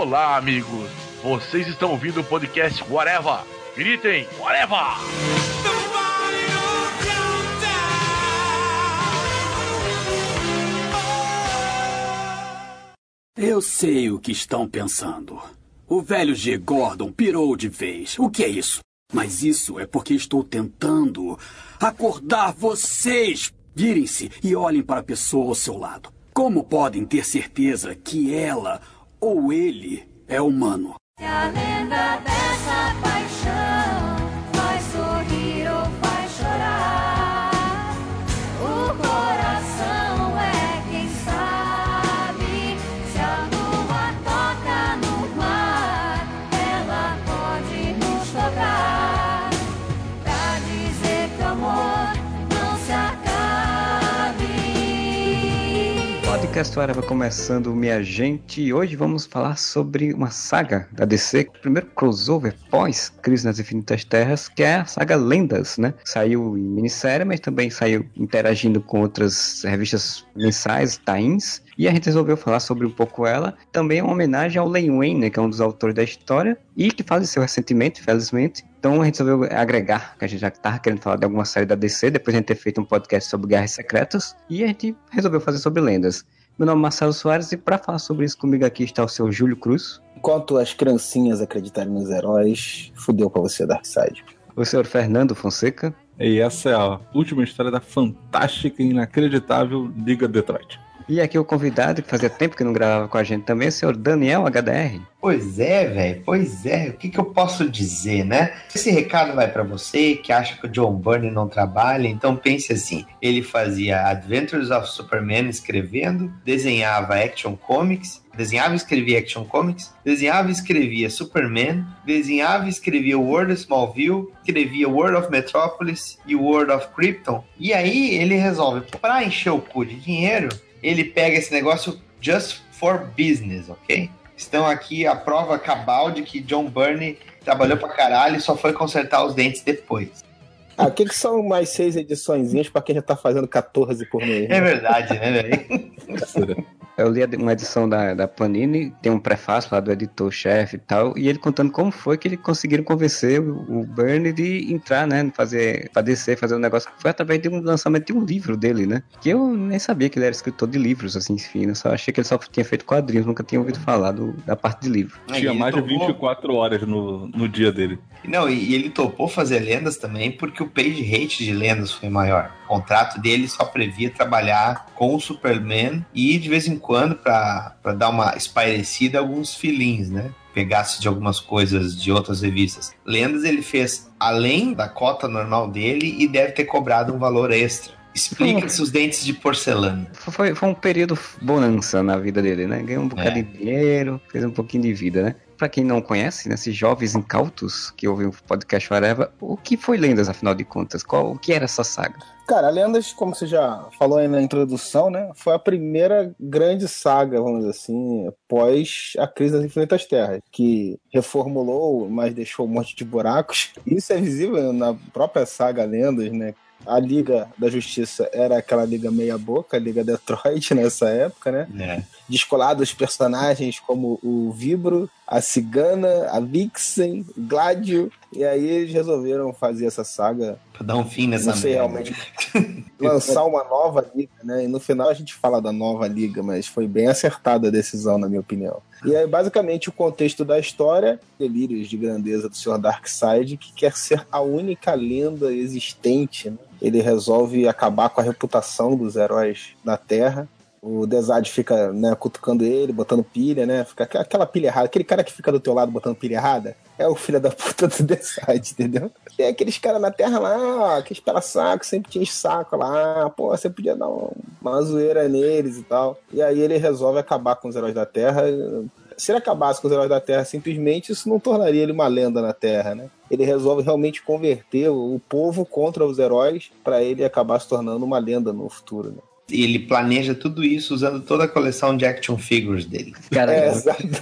Olá, amigos. Vocês estão ouvindo o podcast Whatever. Gritem, Whatever! Eu sei o que estão pensando. O velho G. Gordon pirou de vez. O que é isso? Mas isso é porque estou tentando acordar vocês. Virem-se e olhem para a pessoa ao seu lado. Como podem ter certeza que ela ou ele é humano? Se a lenda dessa paixão Podcast Areva começando, minha gente. Hoje vamos falar sobre uma saga da DC, o primeiro crossover pós Crise nas Infinitas Terras, que é a saga Lendas, né? Saiu em minissérie, mas também saiu interagindo com outras revistas mensais, tains. E a gente resolveu falar sobre um pouco ela. Também é uma homenagem ao Len Wayne, né, que é um dos autores da história e que faleceu recentemente, felizmente. Então a gente resolveu agregar, que a gente já estava querendo falar de alguma série da DC, depois de a gente ter feito um podcast sobre Guerras Secretas, e a gente resolveu fazer sobre lendas. Meu nome é Marcelo Soares e para falar sobre isso comigo aqui está o seu Júlio Cruz, Enquanto as criancinhas acreditarem nos heróis, fudeu pra você, Darkseid. o senhor Fernando Fonseca E essa é a última história da fantástica e inacreditável Liga Detroit. E aqui o convidado que fazia tempo que não gravava com a gente também, o senhor Daniel HDR. Pois é, velho, pois é. O que, que eu posso dizer, né? Esse recado vai pra você que acha que o John Byrne não trabalha, então pense assim: ele fazia Adventures of Superman escrevendo, desenhava Action Comics, desenhava e escrevia Action Comics, desenhava e escrevia Superman, desenhava e escrevia World of Smallville, escrevia World of Metropolis e World of Krypton. E aí ele resolve, pra encher o cu de dinheiro, ele pega esse negócio just for business, ok? Estão aqui a prova cabal de que John Byrne trabalhou pra caralho e só foi consertar os dentes depois. Ah, o que, que são mais seis ediçõezinhas pra quem já tá fazendo 14 por mês? É né? verdade, né, velho? Eu li uma edição da, da Panini, tem um prefácio lá do editor-chefe e tal, e ele contando como foi que eles conseguiram convencer o, o Bernie de entrar, né, fazer, pra descer, fazer um negócio. Foi através de um lançamento de um livro dele, né, que eu nem sabia que ele era escritor de livros, assim, enfim, eu só achei que ele só tinha feito quadrinhos, nunca tinha ouvido falar do- da parte de livro. Aí Tinha mais de topou- 24 horas no, no dia dele. Não, e, e ele topou fazer lendas também porque o page rate de lendas foi maior. O contrato dele só previa trabalhar com o Superman e de vez em quando, pra dar uma espairecida, alguns filins, né? Pegasse de algumas coisas de outras revistas. Lendas ele fez além da cota normal dele e deve ter cobrado um valor extra. Explica-se os dentes de porcelana. Foi, foi um período bonança na vida dele, né, ganhou um bocado É. de dinheiro, fez um pouquinho de vida, né. Pra quem não conhece, né, esses jovens incautos que ouvem o podcast Areva, o que foi Lendas, afinal de contas? Qual, o que era essa saga? Cara, Lendas, como você já falou aí na introdução, né? Foi a primeira grande saga, vamos dizer assim, pós a crise das Infinitas Terras, que reformulou, mas deixou um monte de buracos. Isso é visível na própria saga Lendas, né? A Liga da Justiça era aquela liga meia boca, a Liga Detroit nessa época, né? É. descolados personagens como o Vibro, a Cigana, a Vixen, Gladio, e aí eles resolveram fazer essa saga, Pra dar um fim nessa não sei merda. realmente, lançar uma nova liga, né? E no final a gente fala da nova liga, mas foi bem acertada a decisão, na minha opinião. E aí, basicamente, o contexto da história, delírios de grandeza do Sr. Darkseid, que quer ser a única lenda existente, né? Ele resolve acabar com a reputação dos heróis da Terra. O Desad fica né, cutucando ele, botando pilha, né? Fica aqu- aquela pilha errada. Aquele cara que fica do teu lado botando pilha errada é o filho da puta do Desad, entendeu? Tem aqueles caras na terra lá, ó, que espera saco, sempre tinha saco lá. Pô, você podia dar um- uma zoeira neles e tal. E aí ele resolve acabar com os heróis da Terra. Se ele acabasse com os heróis da Terra simplesmente, isso não tornaria ele uma lenda na Terra, né? Ele resolve realmente converter o povo contra os heróis para ele acabar se tornando uma lenda no futuro, né? E ele planeja tudo isso usando toda a coleção de action figures dele. Cara, É, exatamente.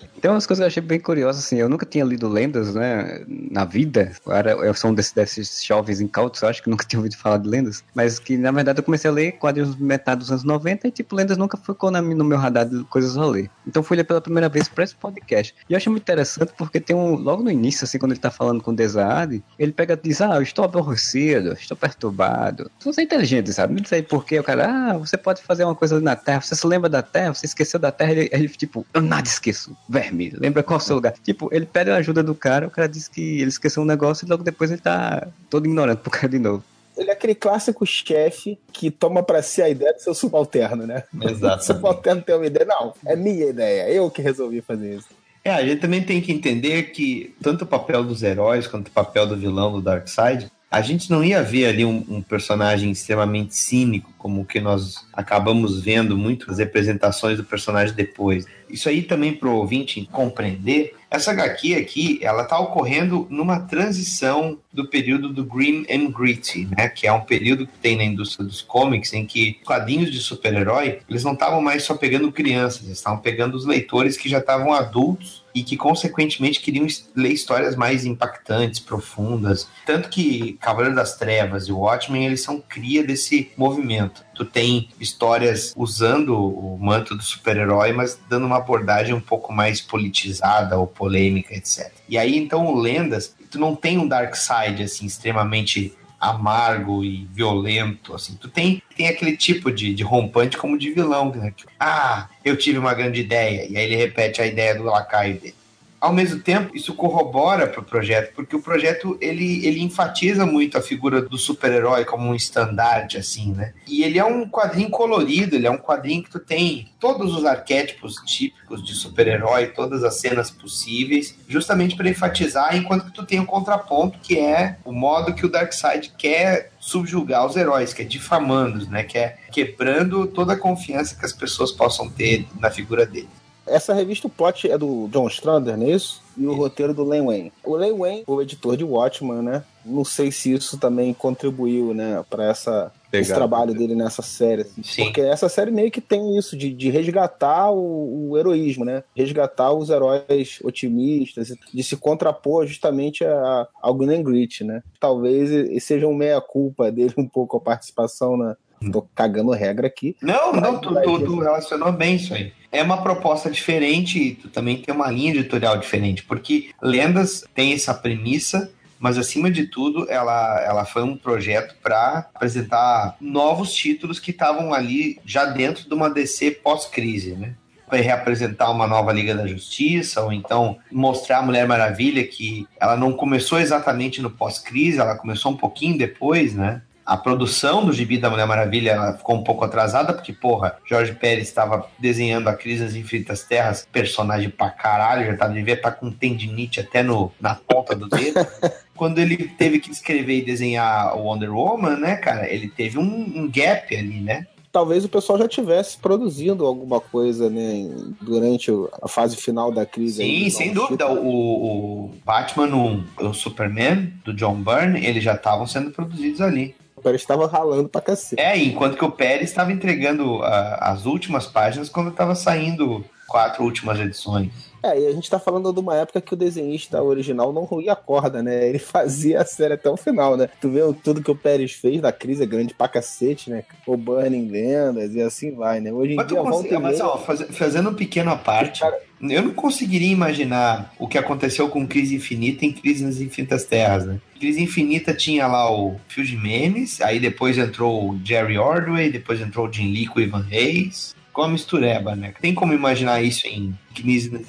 Tem umas coisas que eu achei bem curiosas, assim, eu nunca tinha lido lendas, né, na vida, eu, era, eu sou um desses, desses jovens incautos, eu acho que nunca tinha ouvido falar de lendas, mas que, na verdade, eu comecei a ler quadrinhos metade dos anos 90 e, tipo, lendas nunca ficou na, no meu radar de coisas a ler. Então fui ler pela primeira vez para esse podcast. E eu achei muito interessante porque tem um, logo no início, assim, quando ele tá falando com o Desade, ele pega e diz, ah, eu estou aborrecido, estou perturbado. Você é inteligente, sabe? Não sei porquê, o cara, ah, você pode fazer uma coisa ali na Terra, você se lembra da Terra, você esqueceu da Terra, ele, ele tipo, eu nada esqueço, verme, lembra qual é o seu lugar? Tipo, ele pede a ajuda do cara, o cara diz que ele esqueceu um negócio e logo depois ele tá todo ignorante pro cara de novo. Ele é aquele clássico chefe que toma pra si a ideia do seu subalterno, né? O Exatamente. subalterno tem uma ideia. Não, é minha ideia. Eu que resolvi fazer isso. É, a gente também tem que entender que tanto o papel dos heróis quanto o papel do vilão do Darkseid, a gente não ia ver ali um, um personagem extremamente cínico, como o que nós acabamos vendo muitas representações do personagem depois. Isso aí também pro ouvinte compreender, essa HQ aqui, ela tá ocorrendo numa transição do período do Grim and Gritty, né? Que é um período que tem na indústria dos comics em que quadrinhos de super-herói, eles não estavam mais só pegando crianças, eles estavam pegando os leitores que já estavam adultos e que consequentemente queriam ler histórias mais impactantes, profundas. Tanto que Cavaleiro das Trevas e Watchmen, eles são cria desse movimento. Tu tem histórias usando o manto do super-herói, mas dando uma abordagem um pouco mais politizada ou polêmica, etc. E aí, então, o Lendas, tu não tem um dark side, assim, extremamente amargo e violento, assim. Tu tem, tem aquele tipo de, de rompante como de vilão, né? Tipo, ah, eu tive uma grande ideia. E aí ele repete a ideia do lacaio dele. Ao mesmo tempo, isso corrobora para o projeto, porque o projeto ele, ele enfatiza muito a figura do super-herói como um estandarte, assim, né? E ele é um quadrinho colorido, ele é um quadrinho que tu tem todos os arquétipos típicos de super-herói, todas as cenas possíveis, justamente para enfatizar, enquanto que tu tem o contraponto, que é o modo que o Darkseid quer subjugar os heróis, que é difamando-os, né? Que é quebrando toda a confiança que as pessoas possam ter na figura dele. Essa revista, o plot é do John Strander, não é isso? E o roteiro do Len Wayne. O Len Wayne, o editor de Watchmen, né? Não sei se isso também contribuiu, né, para essa esse trabalho dele nessa série. assim. Sim. Porque essa série meio que tem isso, de, de resgatar o, o heroísmo, né? Resgatar os heróis otimistas, de se contrapor justamente a, ao Green Grit, né? Talvez seja um meia-culpa dele um pouco a participação na. Tô cagando regra aqui. Não, não, tu, tu, tu relacionou bem isso aí. É uma proposta diferente e tu também tem uma linha editorial diferente, porque Lendas tem essa premissa, mas acima de tudo ela, ela foi um projeto para apresentar novos títulos que estavam ali já dentro de uma DC pós-crise, né? Vai reapresentar uma nova Liga da Justiça, ou então mostrar a Mulher Maravilha que ela não começou exatamente no pós-crise, ela começou um pouquinho depois, né? A produção do Gibi da Mulher Maravilha ficou um pouco atrasada, porque, porra, Jorge Pérez estava desenhando a Crise das Infinitas Terras, personagem pra caralho, já tá, devia estar com tendinite até no, na ponta do dedo. Quando ele teve que escrever e desenhar o Wonder Woman, né, cara, ele teve um, um gap ali, né? talvez o pessoal já tivesse produzindo alguma coisa, né, durante o- a fase final da crise. aí, Sim, então, sem dúvida. O, o Batman 1, o Superman, do John Byrne, eles já estavam sendo produzidos ali. O Pérez estava ralando pra cacete. É, enquanto que o Pérez estava entregando ah, as últimas páginas quando estava saindo quatro últimas edições. É, e a gente tá falando de uma época que o desenhista original não ruía a corda, né? Ele fazia a série até o final, né? Tu vê tudo que o Pérez fez da crise é grande pra cacete, né? O Burning Lendas e assim vai, né? Hoje em Mas, dia, e mas ó, faz- fazendo um pequeno à parte, eu não conseguiria imaginar o que aconteceu com Crise Infinita em Crise nas Infinitas Terras, né? Crise Infinita tinha lá o Phil Jimenez, aí depois entrou o Jerry Ordway, depois entrou o Jim Lee com o Ivan Reis. Com a mistureba, né? Tem como imaginar isso em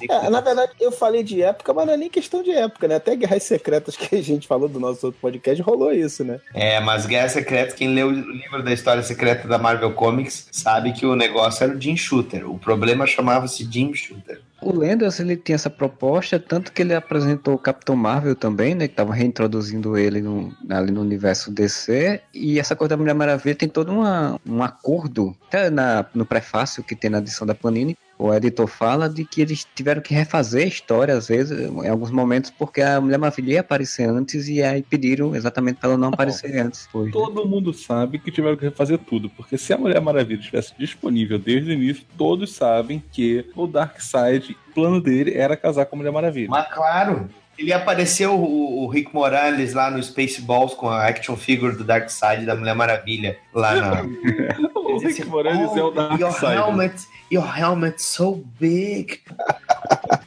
É, na verdade, eu falei de época, mas não é nem questão de época, né? Até Guerras Secretas que a gente falou do nosso outro podcast rolou isso, né? É, mas Guerra Secreta, quem leu o livro da história secreta da Marvel Comics sabe que o negócio era o Jim Shooter. O problema chamava-se Jim Shooter. O Lendas, ele tinha essa proposta, tanto que ele apresentou o Capitão Marvel também, né, que tava reintroduzindo ele no, ali no universo DC, e essa coisa da Mulher Maravilha tem todo uma, um acordo, até na, no prefácio que tem na edição da Panini, o editor fala de que eles tiveram que refazer a história, às vezes, em alguns momentos, porque a Mulher Maravilha ia aparecer antes e aí pediram exatamente para ela não aparecer antes. Foi. Todo mundo sabe que tiveram que refazer tudo, porque se a Mulher Maravilha estivesse disponível desde o início, todos sabem que o Darkseid, o plano dele era casar com a Mulher Maravilha. Mas claro, ele apareceu o, o Rick Morales lá no Spaceballs com a action figure do Darkseid da Mulher Maravilha lá na. o Rick Morales é o "Oh, Your Darkseid. helmet, your helmet so big.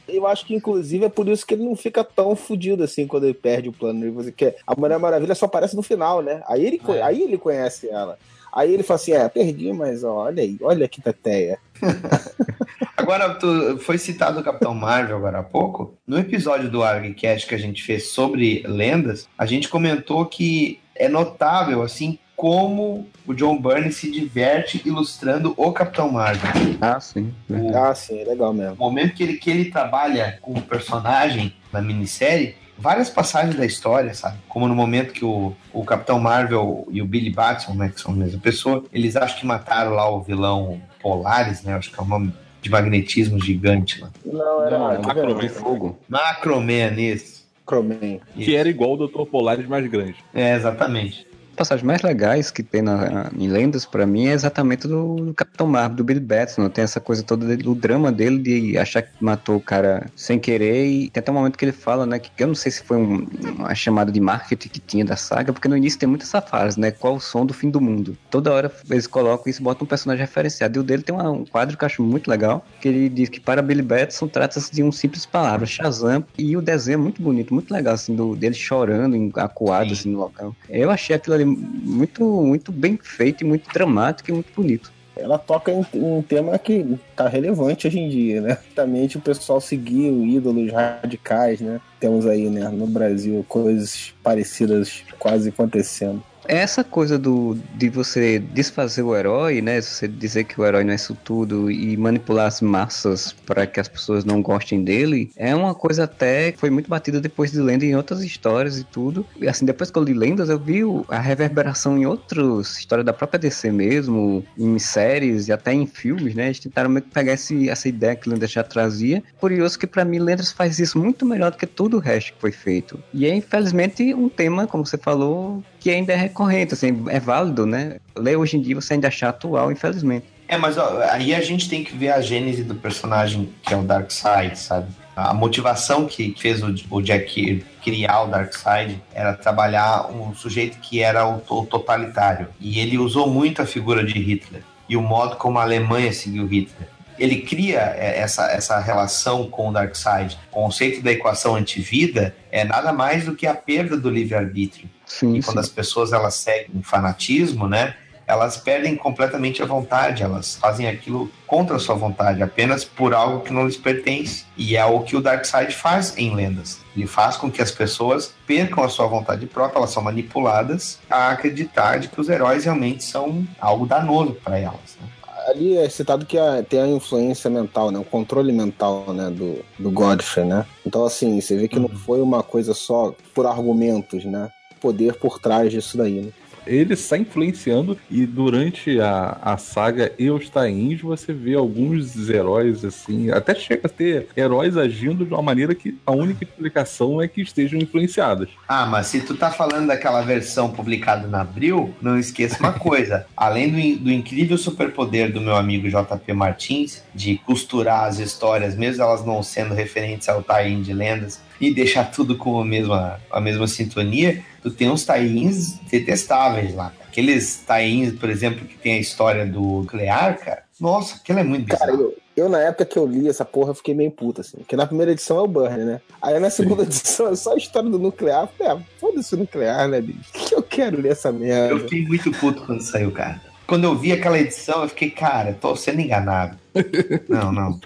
Eu acho que, inclusive, é por isso que ele não fica tão fudido assim quando ele perde o plano. Você quer. A Mulher Maravilha só aparece no final, né? Aí ele, co- aí ele conhece ela. Aí ele fala assim: é, perdi, mas ó, olha aí, olha que teteia. Agora, tu, foi citado o Capitão Marvel agora há pouco. No episódio do ArgCast que a gente fez sobre lendas, a gente comentou que é notável, assim, como o John Byrne se diverte ilustrando o Capitão Marvel. Ah, sim. O, Ah, sim, é legal mesmo. o momento que ele, que ele trabalha com o personagem na minissérie, várias passagens da história, sabe? Como no momento que o, o Capitão Marvel e o Billy Batson, né, que são a mesma pessoa, eles acham que mataram lá o vilão Polaris, né? Acho que é o nome de magnetismo gigante lá. Não, era Não, tá Macroman. Fogo. Macroman, isso. Macroman. Que era igual o Dr. Polaris mais grande. É, exatamente. Passagens mais legais que tem na, em Lendas, pra mim, é exatamente do, do Capitão Marvel, do Billy Batson. Tem essa coisa toda do drama dele de achar que matou o cara sem querer. E tem até um momento que ele fala, né? Que eu não sei se foi um- uma chamada de marketing que tinha da saga, porque no início tem muita essa frase, né? Qual o som do fim do mundo? Toda hora eles colocam isso, botam um personagem referenciado. E o dele tem uma- um quadro que eu acho muito legal, que ele diz que para Billy Batson trata-se de um simples palavra, Shazam. E o desenho é muito bonito, muito legal, assim, do, dele chorando, acuado, Sim. assim, no local. Eu achei aquilo ali muito, muito bem feito, e muito dramático e muito bonito. Ela toca em um tema que tá relevante hoje em dia, né? Também o pessoal seguiu ídolos radicais, né? Temos aí, né, no Brasil, coisas parecidas quase acontecendo. Essa coisa do, de você desfazer o herói, né? Você dizer que o herói não é isso tudo e manipular as massas para que as pessoas não gostem dele, é uma coisa até que foi muito batida depois de lenda em outras histórias e tudo. E assim, depois que eu li lendas, eu vi a reverberação em outras histórias da própria DC mesmo, em séries e até em filmes, né? Eles tentaram meio que pegar esse, essa ideia que Lendas já trazia. Curioso que para mim Lendas faz isso muito melhor do que tudo o resto que foi feito. E é infelizmente um tema, como você falou, que ainda é recorrente, assim, é válido, né? Ler hoje em dia você ainda achar atual, infelizmente. É, mas ó, aí a gente tem que ver a gênese do personagem que é o Darkseid, sabe? A motivação que fez o, o Jack criar o Darkseid era trabalhar um sujeito que era o, to- totalitário. E ele usou muito a figura de Hitler e o modo como a Alemanha seguiu Hitler. Ele cria é, essa, essa relação com o Darkseid. O conceito da equação antivida é nada mais do que a perda do livre-arbítrio. Sim, E quando sim. as pessoas elas seguem um fanatismo, né? Elas perdem completamente a vontade, elas fazem aquilo contra a sua vontade, apenas por algo que não lhes pertence. E é o que o Darkseid faz em Lendas. Ele faz com que as pessoas percam a sua vontade própria, elas são manipuladas a acreditar de que os heróis realmente são algo danoso para elas. né? Ali é citado que a- tem a influência mental, né? O controle mental, né? Do, do Godfrey, né? Então, assim, você vê que não foi uma coisa só por argumentos, né? Poder por trás disso daí, né? Ele está influenciando e durante a, a saga e os tains você vê alguns heróis assim, até chega a ter heróis agindo de uma maneira que a única explicação é que estejam influenciadas. Ah, mas se tu tá falando daquela versão publicada na Abril, não esqueça uma coisa. Além do, do incrível superpoder do meu amigo JP Martins, de costurar as histórias, mesmo elas não sendo referentes ao tie de lendas, e deixar tudo com a mesma, a mesma sintonia, tu tem uns tie-ins detestáveis lá. Aqueles tie-ins, por exemplo, que tem a história do nuclear, cara. Nossa, aquilo é muito Cara, bizarro. eu, eu na época que eu li essa porra, eu fiquei meio puta, assim. Porque na primeira edição é o Burner, né? Aí na segunda edição é só a história do nuclear. Eu falei, ah, foda-se o nuclear, né, bicho? Que eu quero ler essa Eu merda. fiquei muito puto quando saiu, cara. Quando eu vi aquela edição, eu fiquei, cara, tô sendo enganado. Não, não.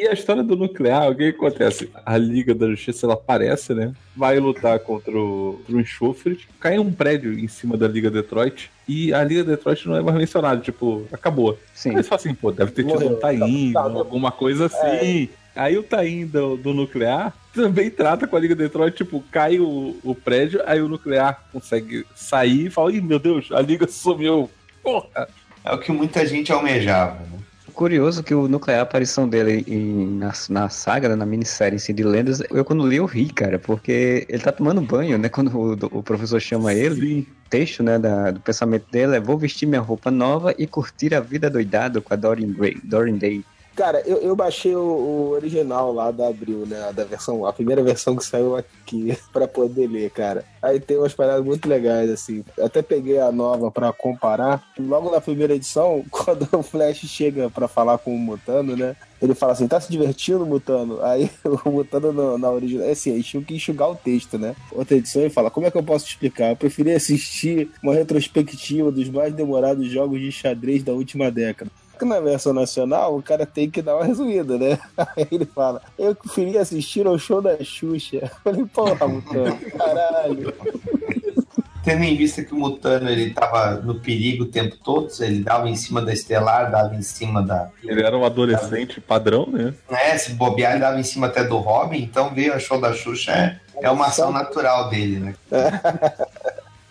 E a história do nuclear, o que, acontece? A Liga da Justiça ela aparece, né? Vai lutar contra o, contra o enxofre, cai um prédio em cima da Liga Detroit e a Liga Detroit não é mais mencionada, tipo, acabou. Sim. Aí eles falam assim, pô, deve ter tido um Taim, Tá, tá. alguma coisa assim. Aí o Taim do, do nuclear também trata com a Liga Detroit, tipo, cai o, o prédio, aí o nuclear consegue sair e fala, ih, meu Deus, a Liga sumiu. Porra! É o que muita gente almejava, né? Curioso que o nuclear, a aparição dele em- na, na saga, né, na minissérie em si de lendas, eu quando li eu ri, cara, porque ele tá tomando banho, né? Quando o, o professor chama ele, Sim. o texto, né, da- do pensamento dele é vou vestir minha roupa nova e curtir a vida doidado com a Dorian, Gray, Dorian Day. Cara, eu, eu baixei o, o original lá da Abril, né? Da versão, a primeira versão que saiu aqui pra poder ler, cara. Aí tem umas paradas muito legais, assim. Até peguei a nova pra comparar. Logo na primeira edição, quando o Flash chega pra falar com o Mutano, né? Ele fala assim, tá se divertindo, Mutano? Aí o Mutano no- na original, é assim, tinha que enxugar o texto, né? Outra edição ele fala, como é que eu posso te explicar? Eu preferi assistir uma retrospectiva dos mais demorados jogos de xadrez da última década. Que na versão nacional o cara tem que dar uma resumida, né? Aí ele fala, eu preferi assistir ao show da Xuxa. Eu falei, porra, Mutano, caralho. Tendo em vista que o Mutano ele tava no perigo o tempo todo, ele dava em cima da Estelar, dava em cima da. Ele era um adolescente padrão, né? É, se bobear, ele dava em cima até do Robin, então veio a show da Xuxa, é, é uma ação natural dele, né?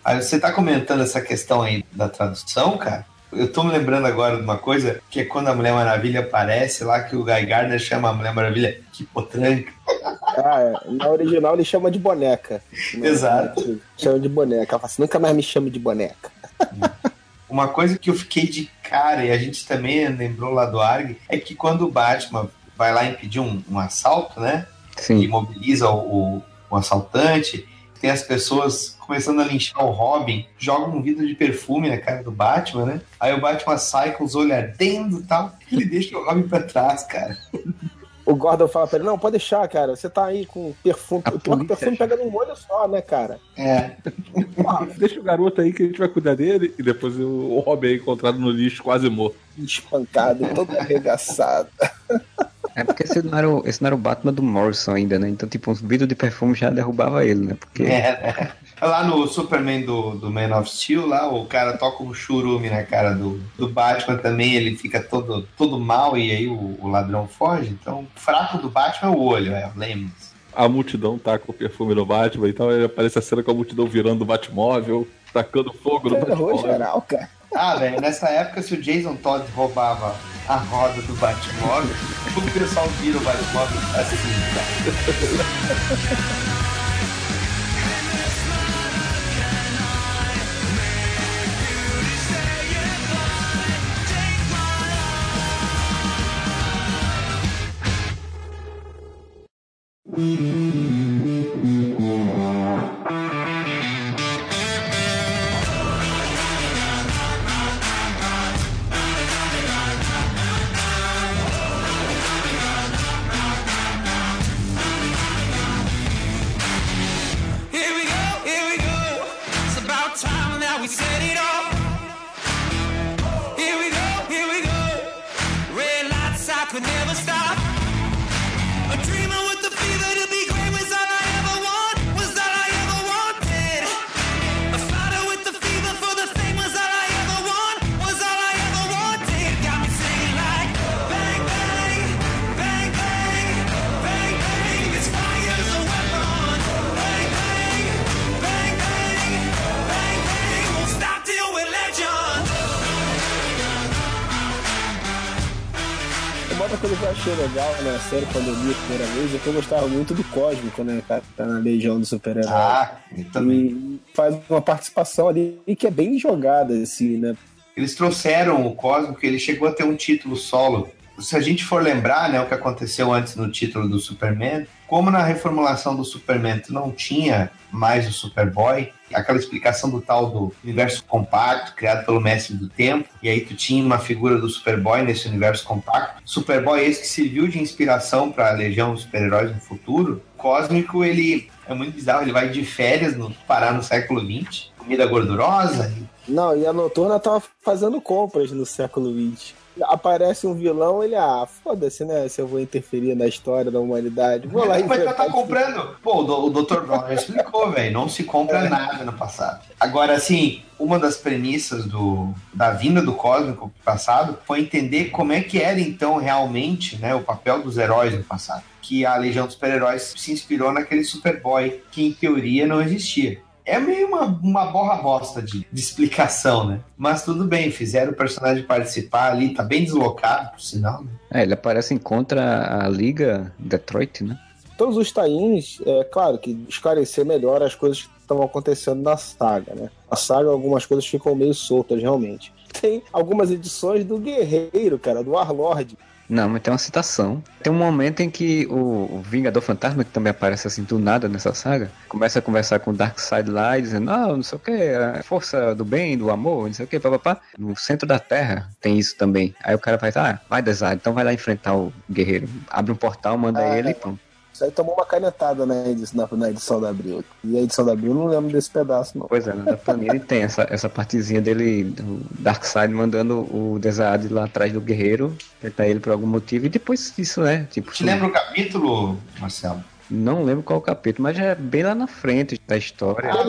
Aí você tá comentando essa questão aí da tradução, cara. Eu tô me lembrando agora de uma coisa, que é quando a Mulher Maravilha aparece lá, que o Guy Gardner chama a Mulher Maravilha que potranca. Ah, é. na original ele chama de boneca. Exato. Chama de boneca. Ela fala assim, nunca mais me chame de boneca. Uma coisa que eu fiquei de cara, e a gente também lembrou lá do Arg, é que quando o Batman vai lá impedir um, um assalto, né? E Sim. mobiliza o, o, o assaltante, tem as pessoas começando a linchar o Robin, joga um vidro de perfume na cara do Batman, né? Aí o Batman sai com os olhos ardendo e tal, e ele deixa o Robin pra trás, cara. O Gordon fala pra ele, não, pode deixar, cara. Você tá aí com perfume. A O pior que o perfume pega num olho só, né, cara? É. Deixa o garoto aí que a gente vai cuidar dele. E depois o Robin é encontrado no lixo, quase morto. Espancado, todo arregaçado. É porque esse não, era o, esse não era o Batman do Morrison ainda, né? Então, tipo, uns vidros de perfume já derrubava ele, né? Porque É, né? Lá no Superman do, do Man of Steel, lá, o cara toca um churume na cara do, do Batman também, ele fica todo, todo mal e aí o, o ladrão foge. Então, o fraco do Batman é o olho, é, lembre-se. A multidão taca o perfume no Batman e tal. Aí aparece a cena com a multidão virando o Batmóvel, tacando fogo no Terror Batmóvel. geral, cara. Ah, velho, nessa época, se o Jason Todd roubava a roda do Batmóvel, o pessoal vira o Batmóvel assim, cara. Mm-hmm. Uma outra coisa que eu achei legal na série quando eu li a primeira vez é que eu gostava muito do Cósmico, né? Tá, tá na Legião do Super-Herói. Ah, eu também. E faz uma participação ali que é bem jogada, assim, né? Eles trouxeram o Cósmico, ele chegou a ter um título solo. Se a gente for lembrar, né, o que aconteceu antes no título do Superman, como na reformulação do Superman tu não tinha mais o Superboy, aquela explicação do tal do universo compacto criado pelo Mestre do Tempo, e aí tu tinha uma figura do Superboy nesse universo compacto. Superboy esse que serviu de inspiração para a Legião dos Super-Heróis no futuro. Cósmico, ele é muito bizarro, ele vai de férias no parar no século XX, comida gordurosa, Não, e a Noturna tava fazendo compras no século XX. Aparece um vilão, ele, ah, foda-se, né? Se eu vou interferir na história da humanidade. Vou lá Mas já tá comprando. Pô, o Dr. Brown já explicou, velho. Não se compra nada no passado. Agora, assim, uma das premissas do, da vinda do Cósmico pro passado foi entender como é que era, então, realmente, né, o papel dos heróis no passado. Que a Legião dos Super-Heróis se inspirou naquele Superboy que, em teoria, não existia. É meio uma, uma borra bosta de, de explicação, né? Mas tudo bem, fizeram o personagem participar ali, tá bem deslocado, por sinal. Né? É, ele aparece em contra a Liga Detroit, né? Todos os tains, é claro que esclarecer melhor as coisas que estão acontecendo na saga, né? Na saga, algumas coisas ficam meio soltas, realmente. Tem algumas edições do Guerreiro, cara, do Warlord. Não, mas tem uma citação. Tem um momento em que o, o Vingador Fantasma, que também aparece assim do nada nessa saga, começa a conversar com o Darkseid lá e dizendo, ah, não sei o que, a força do bem, do amor, não sei o que, papapá. No centro da Terra tem isso também. Aí o cara vai, ah, vai Desire, então vai lá enfrentar o guerreiro. Abre um portal, manda Ah, ele e pronto. Isso aí tomou uma canetada na edição, na, na edição da Abril. E a edição da Abril eu não lembro desse pedaço, não. Pois é, na da Panini tem essa, essa partezinha dele, do Darkseid, mandando o Desade lá atrás do guerreiro, tentar ele por algum motivo, e depois isso, né? Tipo, Te lembra o capítulo, Marcelo? não lembro qual o capítulo, mas já é bem lá na frente da história. Ah,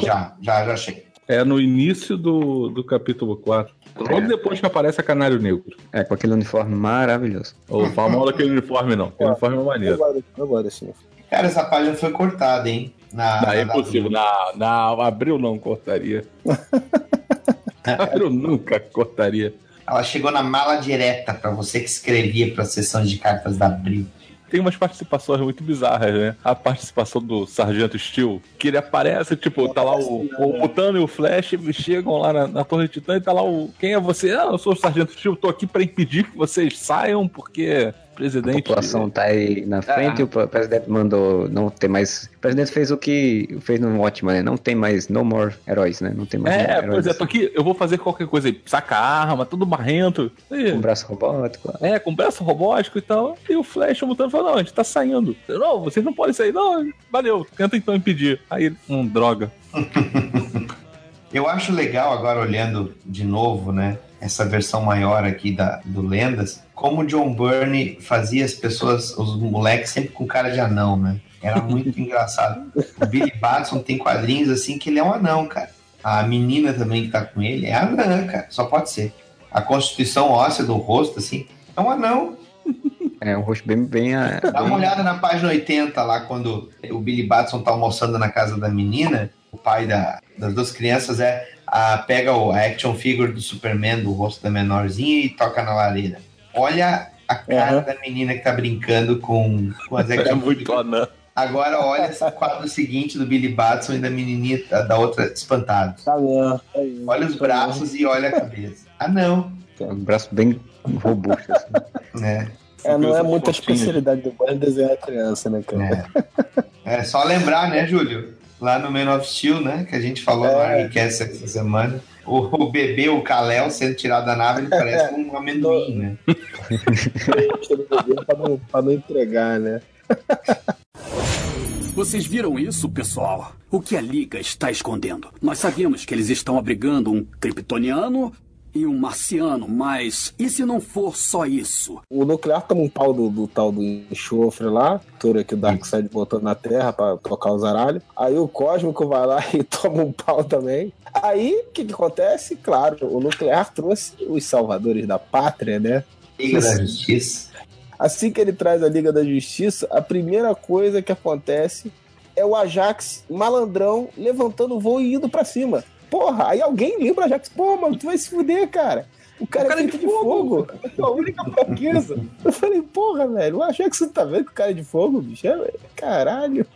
já, já, já achei. É no início do, do capítulo 4. Logo depois que aparece a Canário Negro. É, com aquele uniforme maravilhoso. Ou fala mal daquele uniforme, não. Aquele uniforme é Eu maneiro. eu guardo esse Cara, essa página foi cortada, hein? Na, Não, é impossível. Na, na Abril não cortaria. Abril nunca cortaria. Ela chegou na mala direta pra você que escrevia para sessões de cartas da Abril. Tem umas participações muito bizarras, né? A participação do Sargento Steel, que ele aparece, tipo, tá lá o, o Mutano e o Flash, chegam lá na, na Torre Titã e tá lá o. Quem é você? Ah, eu sou o Sargento Steel, tô aqui pra impedir que vocês saiam, porque o A presidente. população tá aí na frente Ah. e o presidente mandou não ter mais. O presidente fez o que fez no ótimo, né? Não tem mais no more heróis, né? Não tem mais É, heróis é, tô aqui, eu vou fazer qualquer coisa aí. Saca a arma, tudo marrento. E- com braço robótico. É, com braço robótico e tal. E o Flash, o Mutano, falou: não, a gente tá saindo. Eu, Não, vocês não podem sair. Não, valeu, tenta então impedir. Aí ele, hum, droga. Eu acho legal agora olhando de novo, né? Essa versão maior aqui da, do Lendas, como o John Byrne fazia as pessoas, os moleques sempre com cara de anão, né? Era muito engraçado. O Billy Batson tem quadrinhos assim que ele é um anão, cara. A menina também que tá com ele é anã, cara. Só pode ser. A constituição óssea do rosto, assim, é um anão. É um rosto bem. bem, ah, Dá uma olhada na página 80 lá, quando o Billy Batson tá almoçando na casa da menina, o pai da- das duas crianças é a, pega o, a action figure do Superman, do rosto da menorzinha e toca na lareira. Olha a cara Aham. da menina que tá brincando com, com as É action muito figures. anã. Agora olha esse quadro seguinte do Billy Batson e da menininha da, outra espantados. Tá vendo? Tá. Olha os braços e olha a cabeça. Ah, não. um braço bem robusto. Assim. Né? É, não é muita especialidade do Byrne desenhar criança, né, cara? É. É só lembrar, né, Júlio? Lá no Man of Steel, né? Que a gente falou É. no Armcast essa semana. O, o bebê, o Kalel, sendo tirado da nave, ele parece um amendoim, né? pra, não, pra não entregar, né? Vocês viram isso, pessoal? O que a Liga está escondendo? Nós sabemos que eles estão abrigando um kryptoniano e um marciano, mas e se não for só isso? O nuclear toma um pau do, do tal do enxofre lá, altura que o Darkseid botou na Terra pra tocar os aralhos. Aí o Cósmico vai lá e toma um pau também. Aí, o que, que acontece? Claro, o nuclear trouxe os salvadores da pátria, né? Liga da Justiça. Assim que ele traz a Liga da Justiça, a primeira coisa que acontece é o Ajax malandrão levantando o voo e indo pra cima. Porra, aí alguém lembra Ajax, pô, mano, tu vai se fuder, cara. O cara, O cara é é feito de de fogo. É a única fraqueza. Eu falei, porra, velho, o Ajax não tá vendo que o cara é de fogo, bicho? É, caralho.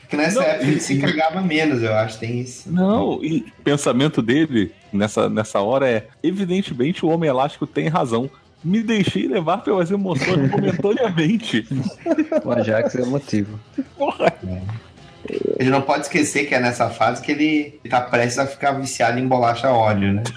Porque nessa Não, época ele se cagava menos, eu acho, tem isso. Não, e o pensamento dele nessa, nessa hora é: evidentemente o Homem Elástico tem razão. Me deixei levar pelas emoções momentaneamente. O Ajax é o motivo. Porra. Ele não pode esquecer que é nessa fase que ele tá prestes a ficar viciado em bolacha óleo, né?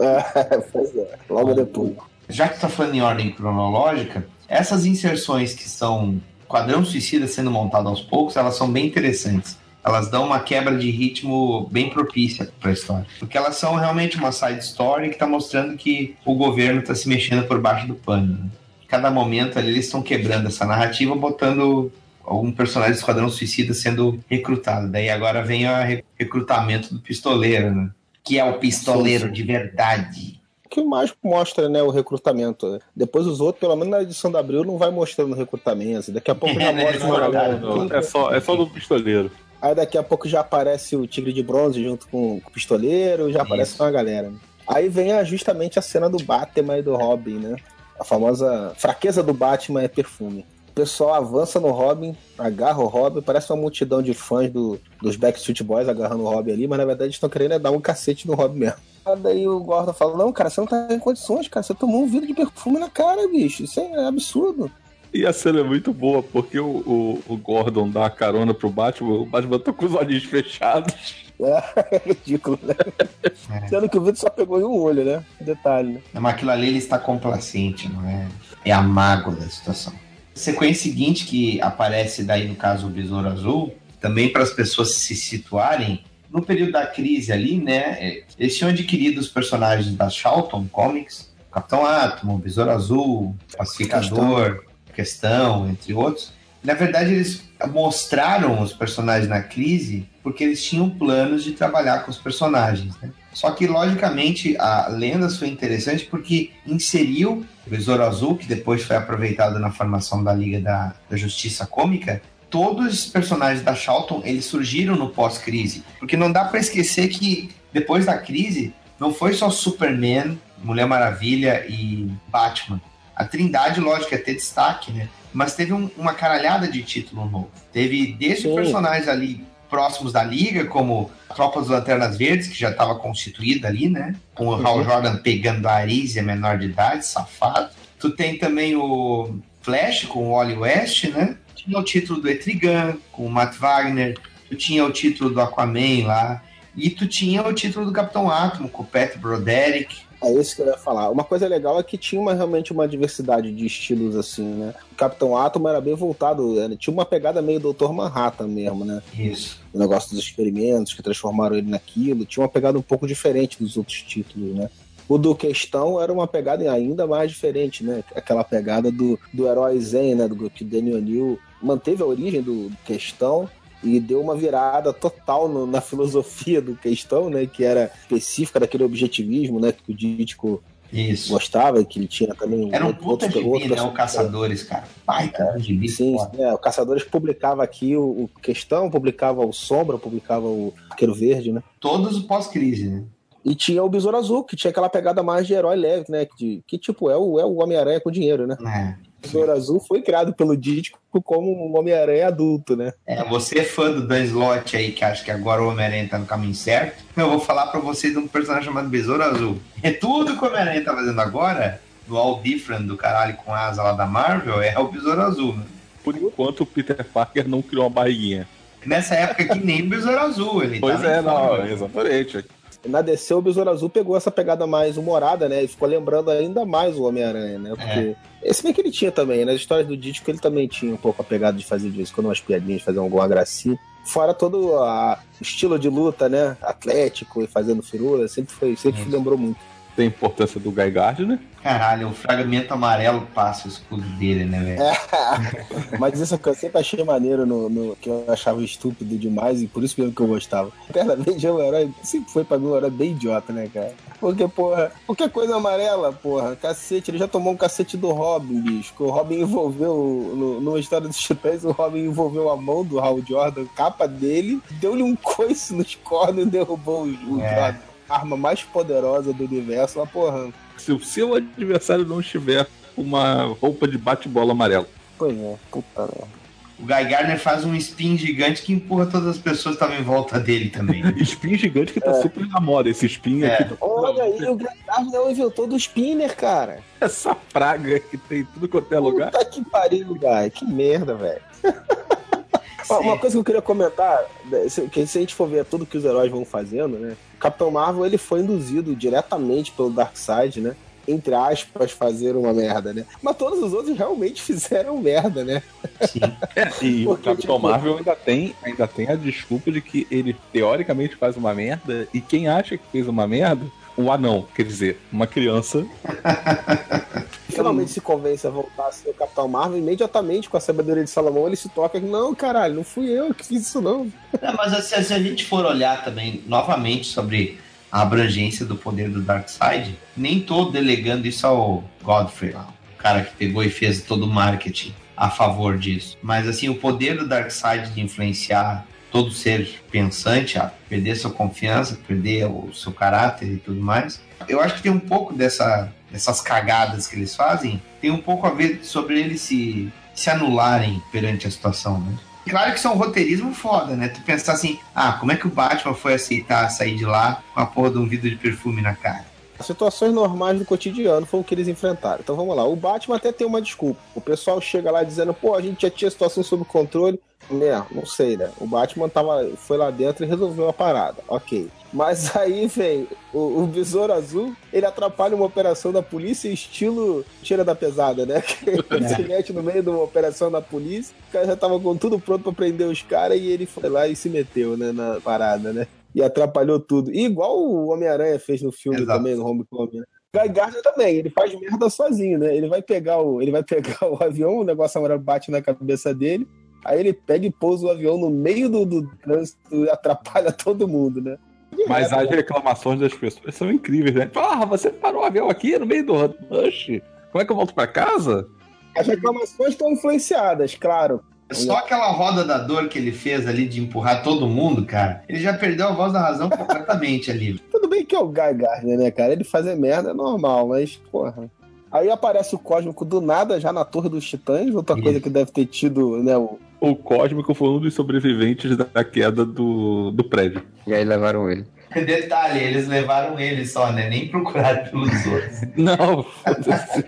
É, pois é, logo depois. Já que tá falando em ordem cronológica, essas inserções que são Quadrão Suicida sendo montado aos poucos, elas são bem interessantes. Elas dão uma quebra de ritmo bem propícia para a história. Porque elas são realmente uma side story que está mostrando que o governo está se mexendo por baixo do pano. né? Cada momento ali eles estão quebrando essa narrativa, botando algum personagem do Esquadrão Suicida sendo recrutado. Daí agora vem o re- recrutamento do pistoleiro, né? Que é o pistoleiro de verdade. O que mais mostra, né, o recrutamento. Depois os outros, pelo menos na edição da Abril, não vai mostrando o recrutamento. Daqui a pouco já É, né, mostra uma não, galera. É, só, é só do pistoleiro. Aí daqui a pouco já aparece o Tigre de Bronze junto com, o Pistoleiro, já aparece Isso. uma galera. Aí vem a- justamente a cena do Batman e do Robin, né? A famosa fraqueza do Batman é perfume. O pessoal avança no Robin, agarra o Robin, parece uma multidão de fãs do, dos Backstreet Boys agarrando o Robin ali, mas na verdade estão querendo é dar um cacete no Robin mesmo. Aí Daí o Gordon fala: Não, cara, você não tá em condições, cara. Você tomou um vidro de perfume na cara, bicho. Isso é absurdo. E a cena é muito boa, porque o, o, o Gordon dá a carona pro Batman, o Batman tá com os olhinhos fechados. É, ridículo, né? Sendo que o vidro só pegou em um olho, né? Detalhe, né? Mas aquilo ali ele está complacente, não é? É a mágoa da situação. Sequência seguinte que aparece daí no caso o Besouro Azul, também para as pessoas se situarem, no período da crise ali, né? Eles tinham adquirido os personagens da Charlton Comics, Capitão Átomo, Besouro Azul, Pacificador, Questão, entre outros. Na verdade, eles mostraram os personagens na crise porque eles tinham planos de trabalhar com os personagens, né? Só que, logicamente, a Lendas foi interessante porque inseriu o Besouro Azul, que depois foi aproveitado na formação da Liga da, da Justiça Cômica. Todos os personagens da Charlton, eles surgiram no pós-crise. Porque não dá para esquecer que, depois da crise, não foi só Superman, Mulher Maravilha e Batman. A Trindade, lógico, ia ter destaque, né? Mas teve um- uma caralhada de título novo. Teve desde Sim. personagens ali próximos da liga, como a Tropa das Lanternas Verdes, que já estava constituída ali, né? Com o Hal Jordan pegando a Arísia menor de idade, safado. Tu tem também o Flash com o Wally West, né? Tinha o título do Etrigan com o Matt Wagner. Tu tinha o título do Aquaman lá. E tu tinha o título do Capitão Átomo com o Pat Broderick. É isso que eu ia falar. Uma coisa legal é que tinha uma, realmente uma diversidade de estilos, assim, né? O Capitão Átomo era bem voltado, era- tinha uma pegada meio Dr. Manhattan mesmo, né? Isso. O negócio dos experimentos que transformaram ele naquilo. Tinha uma pegada um pouco diferente dos outros títulos, né? O do Questão era uma pegada ainda mais diferente, né? Aquela pegada do, do herói Zen, né? Do, que o Daniel New manteve a origem do Questão e deu uma virada total no- na filosofia do Questão, né? Que era específica daquele objetivismo, né? Que o Dítico Isso. gostava, que ele tinha também Era um outro- puta gibi, outro né? O. Caçadores, cara. Baita de gibi. Sim, é, o Caçadores publicava aqui o, o Questão, publicava o Sombra, publicava o Arqueiro Verde, né? Todos pós-crise, né? E tinha o Besouro Azul, que tinha aquela pegada mais de herói leve, né? Que, que tipo, é o, é o Homem-Aranha com dinheiro, né? O Besouro Azul foi criado pelo Dítico como um Homem-Aranha adulto, né? É, você é fã do Dan Slott aí, que acha que agora o Homem-Aranha tá no caminho certo, eu vou falar pra vocês de um personagem chamado Besouro Azul. É tudo que o Homem-Aranha tá fazendo agora, do All Different do caralho com asa lá da Marvel, é o Besouro Azul, né? Por enquanto, o Peter Parker não criou uma barriguinha. Nessa época que nem o Besouro Azul, ele Pois tá é, não, exatamente. Na DC, o Besouro Azul pegou essa pegada mais humorada, né? E ficou lembrando ainda mais o Homem-Aranha, né? Porque. Esse bem que ele tinha também, nas histórias do Dítico ele também tinha um pouco a pegada de fazer de vez em quando umas piadinhas, fazer alguma gracinha. Fora todo o estilo de luta, né? Atlético e fazendo firula, sempre foi, sempre Isso. lembrou muito. Tem a importância do Guy Gardner. Caralho, o fragmento amarelo passa o escudo dele, né, velho? Mas isso que eu sempre achei maneiro no, no- que eu achava estúpido demais e por isso mesmo que eu gostava. Eternamente é um herói, sempre foi pra mim um herói bem idiota, né, cara? Porque, porra, qualquer coisa amarela, porra, cacete, ele já tomou um cacete do Robin, bicho. Que o Robin envolveu, no, numa história dos Titãs, o Robin envolveu a mão do Hal Jordan, capa dele, deu-lhe um coice nos cornos e derrubou o, o É. Jordan. A arma mais poderosa do universo, mas, porra, Se o seu adversário não estiver com uma roupa de bate-bola amarelo. pois é, puta merda. O Guy Gardner faz um spin gigante que empurra todas as pessoas que estavam em volta dele também. Espinho gigante que tá super na moda. Esse espinho É. aqui. tá- Olha aí, o Gandalf não inventou do Spinner, cara. Essa praga que tem em tudo quanto é lugar. Puta que pariu, Guy. Que merda, velho. Ó, Uma coisa que eu queria comentar, né, se, que se a gente for ver tudo que os heróis vão fazendo, né? O Capitão Marvel ele foi induzido diretamente pelo Darkseid, né? Entre aspas, fazer uma merda, né? Mas todos os outros realmente fizeram merda, né? Sim. É, e o Porque, Capitão tipo- Marvel ainda tem, ainda tem a desculpa de que ele teoricamente faz uma merda e quem acha que fez uma merda, um anão, quer dizer, uma criança. Finalmente se convence a voltar a ser o Capitão Marvel, imediatamente com a sabedoria de Salomão, ele se toca que, não, caralho, não fui eu que fiz isso, não. Não, mas assim, se a gente for olhar também novamente sobre a abrangência do poder do Darkseid, nem tô delegando isso ao Godfrey, lá, o cara que pegou e fez todo o marketing a favor disso. Mas assim, o poder do Darkseid de influenciar todo ser pensante a perder sua confiança, perder o seu caráter e tudo mais. Eu acho que tem um pouco dessa, dessas cagadas que eles fazem, tem um pouco a ver sobre eles se, se anularem perante a situação, né? Claro que isso é um roteirismo foda, né? Tu pensar assim, ah, como é que o Batman foi aceitar sair de lá com a porra de um vidro de perfume na cara? Situações normais do cotidiano foi o que eles enfrentaram. Então vamos lá. O Batman até tem uma desculpa. O pessoal chega lá dizendo, pô, a gente já tinha a situação sob controle. Né, não sei, né? O Batman tava, foi lá dentro e resolveu a parada. Ok. Mas aí, vem o, o Besouro Azul, ele atrapalha uma operação da polícia estilo tira da pesada, né? Que ele se mete no meio de uma operação da polícia, o cara já tava com tudo pronto pra prender os caras e ele foi lá e se meteu, né, na parada, né? E atrapalhou tudo. E igual o Homem-Aranha fez no filme Exato. também, no Homecoming, né? Guy Gardner também, ele faz merda sozinho, né? Ele vai pegar o, ele vai pegar o avião, o negócio amarelo bate na cabeça dele, aí ele pega e pousa o avião no meio do, do trânsito e atrapalha todo mundo, né? Mas as reclamações das pessoas são incríveis, né? Ah, você parou o avião aqui no meio do rush. Como é que eu volto pra casa? As reclamações estão influenciadas, claro. Só aquela roda da dor que ele fez ali de empurrar todo mundo, cara, ele já perdeu a voz da razão completamente ali. Tudo bem que é o Guy Gardner, né, cara? Ele fazer merda é normal, mas, porra. Aí aparece o Cósmico do nada, já na Torre dos Titãs, outra coisa Isso. que deve ter tido, né, o, O Cósmico foi um dos sobreviventes da queda do, do prédio. E aí levaram ele. Detalhe, eles levaram ele só, né? Nem procuraram pelos outros. Não, foda-se.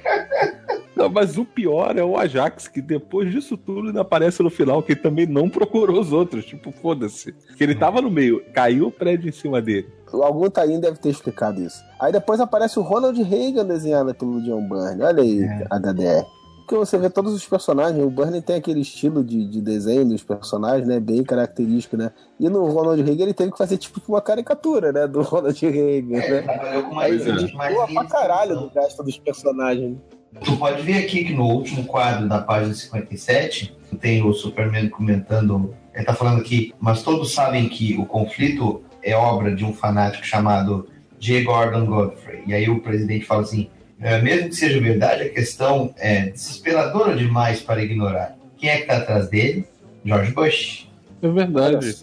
Não, mas o pior é o Ajax, que depois disso tudo ainda aparece no final, que ele também não procurou os outros. Tipo, foda-se. Que ele tava no meio, caiu o prédio em cima dele. Algum tainho deve ter explicado isso. Aí depois aparece o Ronald Reagan desenhado pelo John Byrne. Olha aí, É. HDR. Porque você vê todos os personagens, o Byrne tem aquele estilo de, de desenho dos personagens, né? Bem característico, né? E no Ronald Reagan ele teve que fazer tipo uma caricatura, né? Do Ronald Reagan, né? Trabalhou com Aí mais, ele mais boa linha pra caralho do resto dos personagens. Tu pode ver aqui que no último quadro da página 57 tem o Superman comentando. Ele tá falando aqui, mas todos sabem que o conflito é obra de um fanático chamado J. Gordon Godfrey. E aí o presidente fala assim: "É, mesmo que seja verdade, a questão é desesperadora demais para ignorar. Quem é que tá atrás dele? George Bush. É verdade.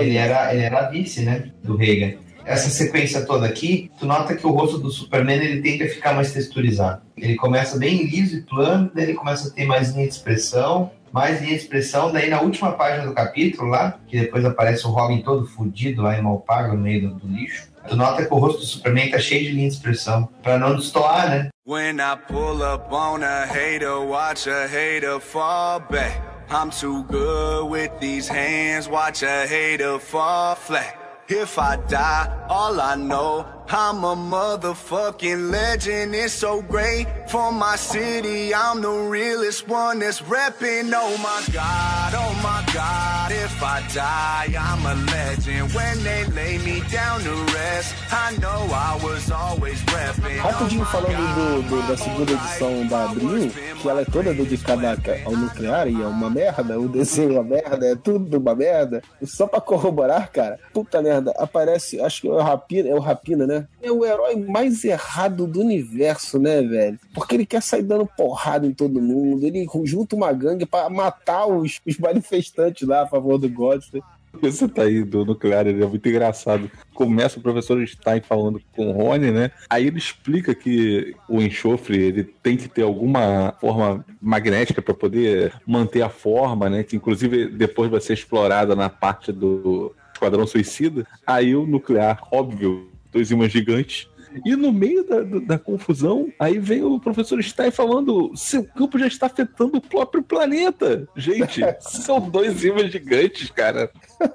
Ele era, ele era vice, né? Do Reagan. Essa sequência toda aqui, tu nota que o rosto do Superman ele tende a ficar mais texturizado. Ele começa bem liso e plano, daí ele começa a ter mais linha de expressão, mais linha de expressão, daí na última página do capítulo lá, que depois aparece o Robin todo fudido lá em Malpago, no meio do, do lixo, tu nota que o rosto do Superman tá cheio de linha de expressão, pra não destoar, né? When I pull up on a hater, watch a hater fall back. I'm too good with these hands, watch a hater fall flat. If I die, all I know, I'm a motherfucking legend. It's so great for my city. I'm the realest one that's. Oh my God, oh my God. If I die, I'm a legend. When they lay me down to rest, I know I was always. Rapidinho Oh my falando do, do- da segunda edição da Abril, que ela é toda dedicada ao nuclear e é uma merda, o desenho é uma merda, é tudo uma merda. E só pra corroborar, cara, puta merda, aparece, acho que é o Rapina, é o Rapina, né? É o herói mais errado do universo, né, velho? Porque ele quer sair dando porrada em todo mundo, ele junta uma gangue pra matar os, os manifestantes lá a favor do Godfrey. Você tá aí do nuclear, ele é muito engraçado. Começa o professor Stein falando com o Rony, né? Aí ele explica que o enxofre ele tem que ter alguma forma magnética para poder manter a forma, né? Que inclusive depois vai ser explorada na parte do Esquadrão Suicida. Aí o nuclear, óbvio, dois ímãs gigantes. E no meio da, da- da confusão, aí vem o professor Stein falando: seu campo já está afetando o próprio planeta. Gente, são dois ímãs gigantes, cara.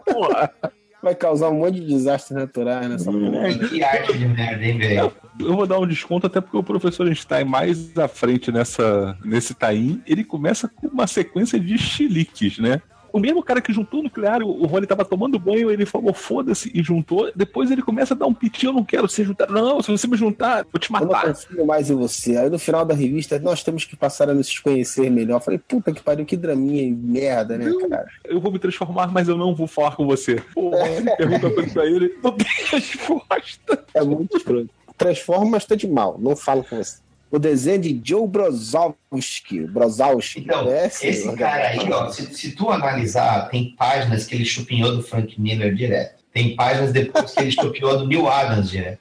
Porra. Vai causar um monte de desastres naturais nessa porra. Que arte de merda, hein, velho? Eu vou dar um desconto até porque o professor Stein mais à frente nessa, nesse taim, ele começa com uma sequência de chiliques, né? O mesmo cara que juntou o nuclear, o Rony tava tomando banho, ele falou foda-se e juntou. Depois ele começa a dar um piti, eu não quero ser juntado. Não, se você me juntar, vou te Eu não matar. confio mais em você. Aí no final da revista, nós temos que passar a nos conhecer melhor. Eu falei, puta que pariu, que draminha e merda, né, cara? Eu vou me transformar, mas eu não vou falar com você. Pô, ele pergunta coisa pra ele, não tem resposta. É muito escroto. Transforma, mas tá de mal. Não falo com você. O desenho de Joe Brozowski. Brozowski. Então, conhece? esse cara aí, ó, se, se tu analisar, tem páginas que ele chupinhou do Frank Miller direto. Tem páginas depois que ele chupinhou do Neil Adams direto.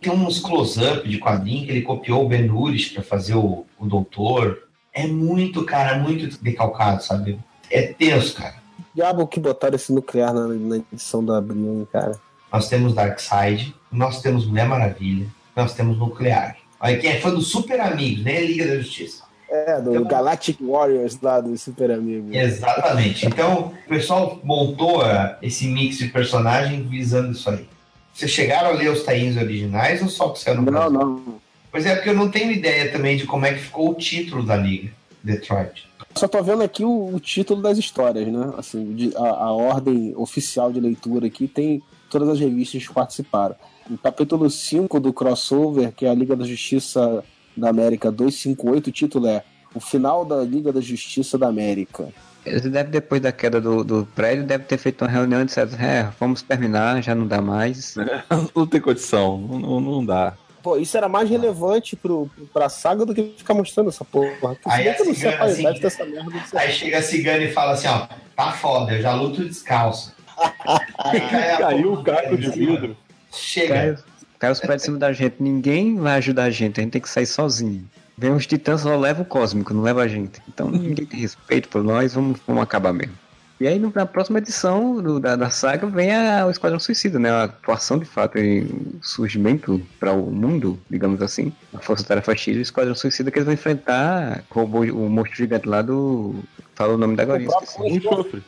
Tem uns close-up de quadrinho que ele copiou o Ben Urich pra fazer o, o doutor. É muito, cara, muito decalcado, sabe? É tenso, cara. Diabo que botaram esse nuclear na, na edição da Abril, cara. Nós temos Darkseid, nós temos Mulher Maravilha, nós temos Nuclear. Olha, quem é fã do Super Amigos, a Liga da Justiça. É, do Então- Galactic Warriors lá do Super Amigo. Exatamente. Então, o pessoal montou ah, esse mix de personagem visando isso aí. Vocês chegaram a ler os tains originais ou só que no Não, Brasil? não. Pois é, porque eu não tenho ideia também de como é que ficou o título da Liga, Detroit. Só tô vendo aqui o, o título das histórias, né? Assim, de- a, a ordem oficial de leitura aqui tem todas as revistas que participaram. No capítulo 5 do crossover, que é a Liga da Justiça da América 258, o título é O Final da Liga da Justiça da América. Ele deve, depois da queda do, do prédio, deve ter feito uma reunião e disseram, é, vamos terminar, já não dá mais. Não tem condição, não, não, dá. Pô, isso era mais relevante pro, pra saga do que ficar mostrando essa porra. Porque Aí assim, sei a qualidade assim, dessa merda. Não sei. Aí chega a cigana e fala assim, ó, tá foda, eu já luto descalço. Aí cai Caiu o caco de cima. vidro. Chega. Cai, cai os pés em cima da gente, ninguém vai ajudar a gente, a gente tem que sair sozinho. Vem os titãs, só leva o cósmico, não leva a gente. Então ninguém tem respeito por nós, vamos, vamos acabar mesmo. E aí na próxima edição do- da, da saga vem a, o Esquadrão Suicida, né? A atuação de fato e o surgimento para o mundo, digamos assim. A Força Tarefa X e o Esquadrão Suicida que eles vão enfrentar o, robô, o monstro gigante lá do. Fala o nome da agora, O enxofre.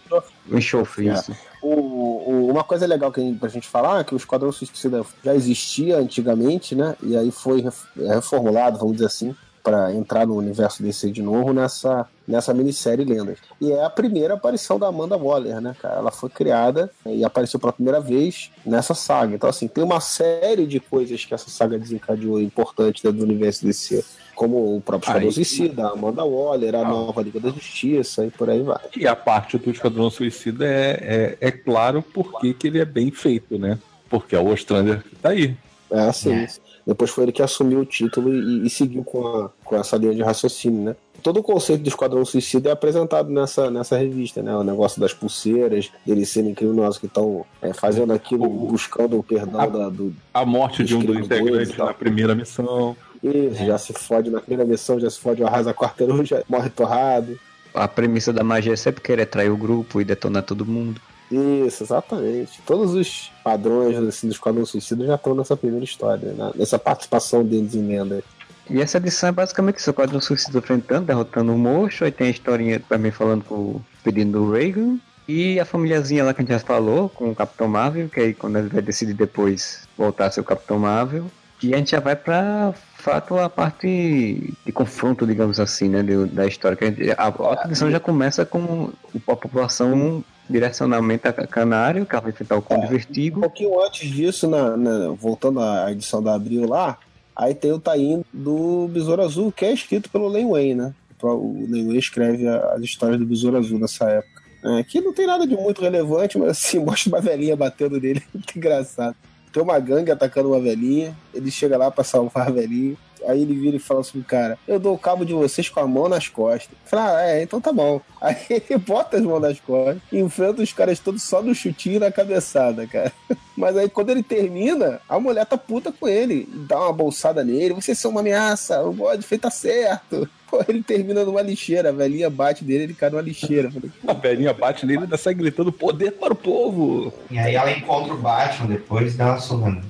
O enxofre, É. isso. O, o- uma coisa legal que, pra gente falar é que o Esquadrão Suicida já existia antigamente, né? E aí foi ref- reformulado, vamos dizer assim, para entrar no universo DC de novo nessa, nessa minissérie Lendas. E é a primeira aparição da Amanda Waller, né? Ela foi criada e apareceu pela primeira vez nessa saga. Então, assim, tem uma série de coisas que essa saga desencadeou importantes dentro do universo DC. Como o próprio Esquadrão Suicida, a Amanda Waller, a nova Liga da Justiça e por aí vai. E a parte do Esquadrão Suicida é, é, é claro porque que ele é bem feito, né? Porque é o Ostrander que tá aí. É, assim. É. Depois foi ele que assumiu o título e, e seguiu com, a- com essa linha de raciocínio, né? Todo o conceito do Esquadrão Suicida é apresentado nessa, nessa revista, né? O negócio das pulseiras, eles serem criminosos que estão é, fazendo aquilo, buscando o perdão A- da, do. A morte de um dos integrantes na primeira missão. Isso, já se fode na primeira missão, já se fode o arrasa quarteirão, já morre torrado. A premissa da magia é sempre querer trair o grupo e detonar todo mundo. Isso, exatamente. Todos os padrões assim, do Esquadrão Suicida já estão nessa primeira história, né? nessa participação deles em lenda. E essa edição é basicamente isso: o Quadrão Suicida enfrentando, derrotando o monstro. Aí tem a historinha também falando com o pedido do Reagan. E a famíliazinha lá que a gente já falou, com o Capitão Marvel, que aí quando ele vai decidir depois voltar a ser o Capitão Marvel. E a gente já vai pra fato a parte de confronto, digamos assim, né? de- da história. Que a, gente- a outra edição já começa com a população direcionalmente a Canário, que ela vai enfrentar o Conde Um Vertigo. pouquinho antes disso, na, na- voltando à edição da Abril lá, aí tem o taim do Besouro Azul, que é escrito pelo Len Wayne, né? O Len Wayne escreve a- as histórias do Besouro Azul nessa época. É, que não tem nada de muito relevante, mas assim, mostra uma velhinha batendo nele, muito engraçado. Tem uma gangue atacando uma velhinha, ele chega lá pra salvar a velhinha, aí ele vira e fala assim, cara, eu dou o cabo de vocês com a mão nas costas. Fala, ah, é, então tá bom. Aí ele bota as mãos nas costas, enfrenta os caras todos só no chutinho e na cabeçada, cara. Mas aí quando ele termina, a mulher tá puta com ele, dá uma bolsada nele, vocês são uma ameaça, o bode feito tá certo. Pô, ele termina numa lixeira, a velhinha bate dele, ele cai numa lixeira. Falei, A velhinha bate nele e ainda sai gritando poder para o povo. E aí ela encontra o Batman depois e dá uma surrando.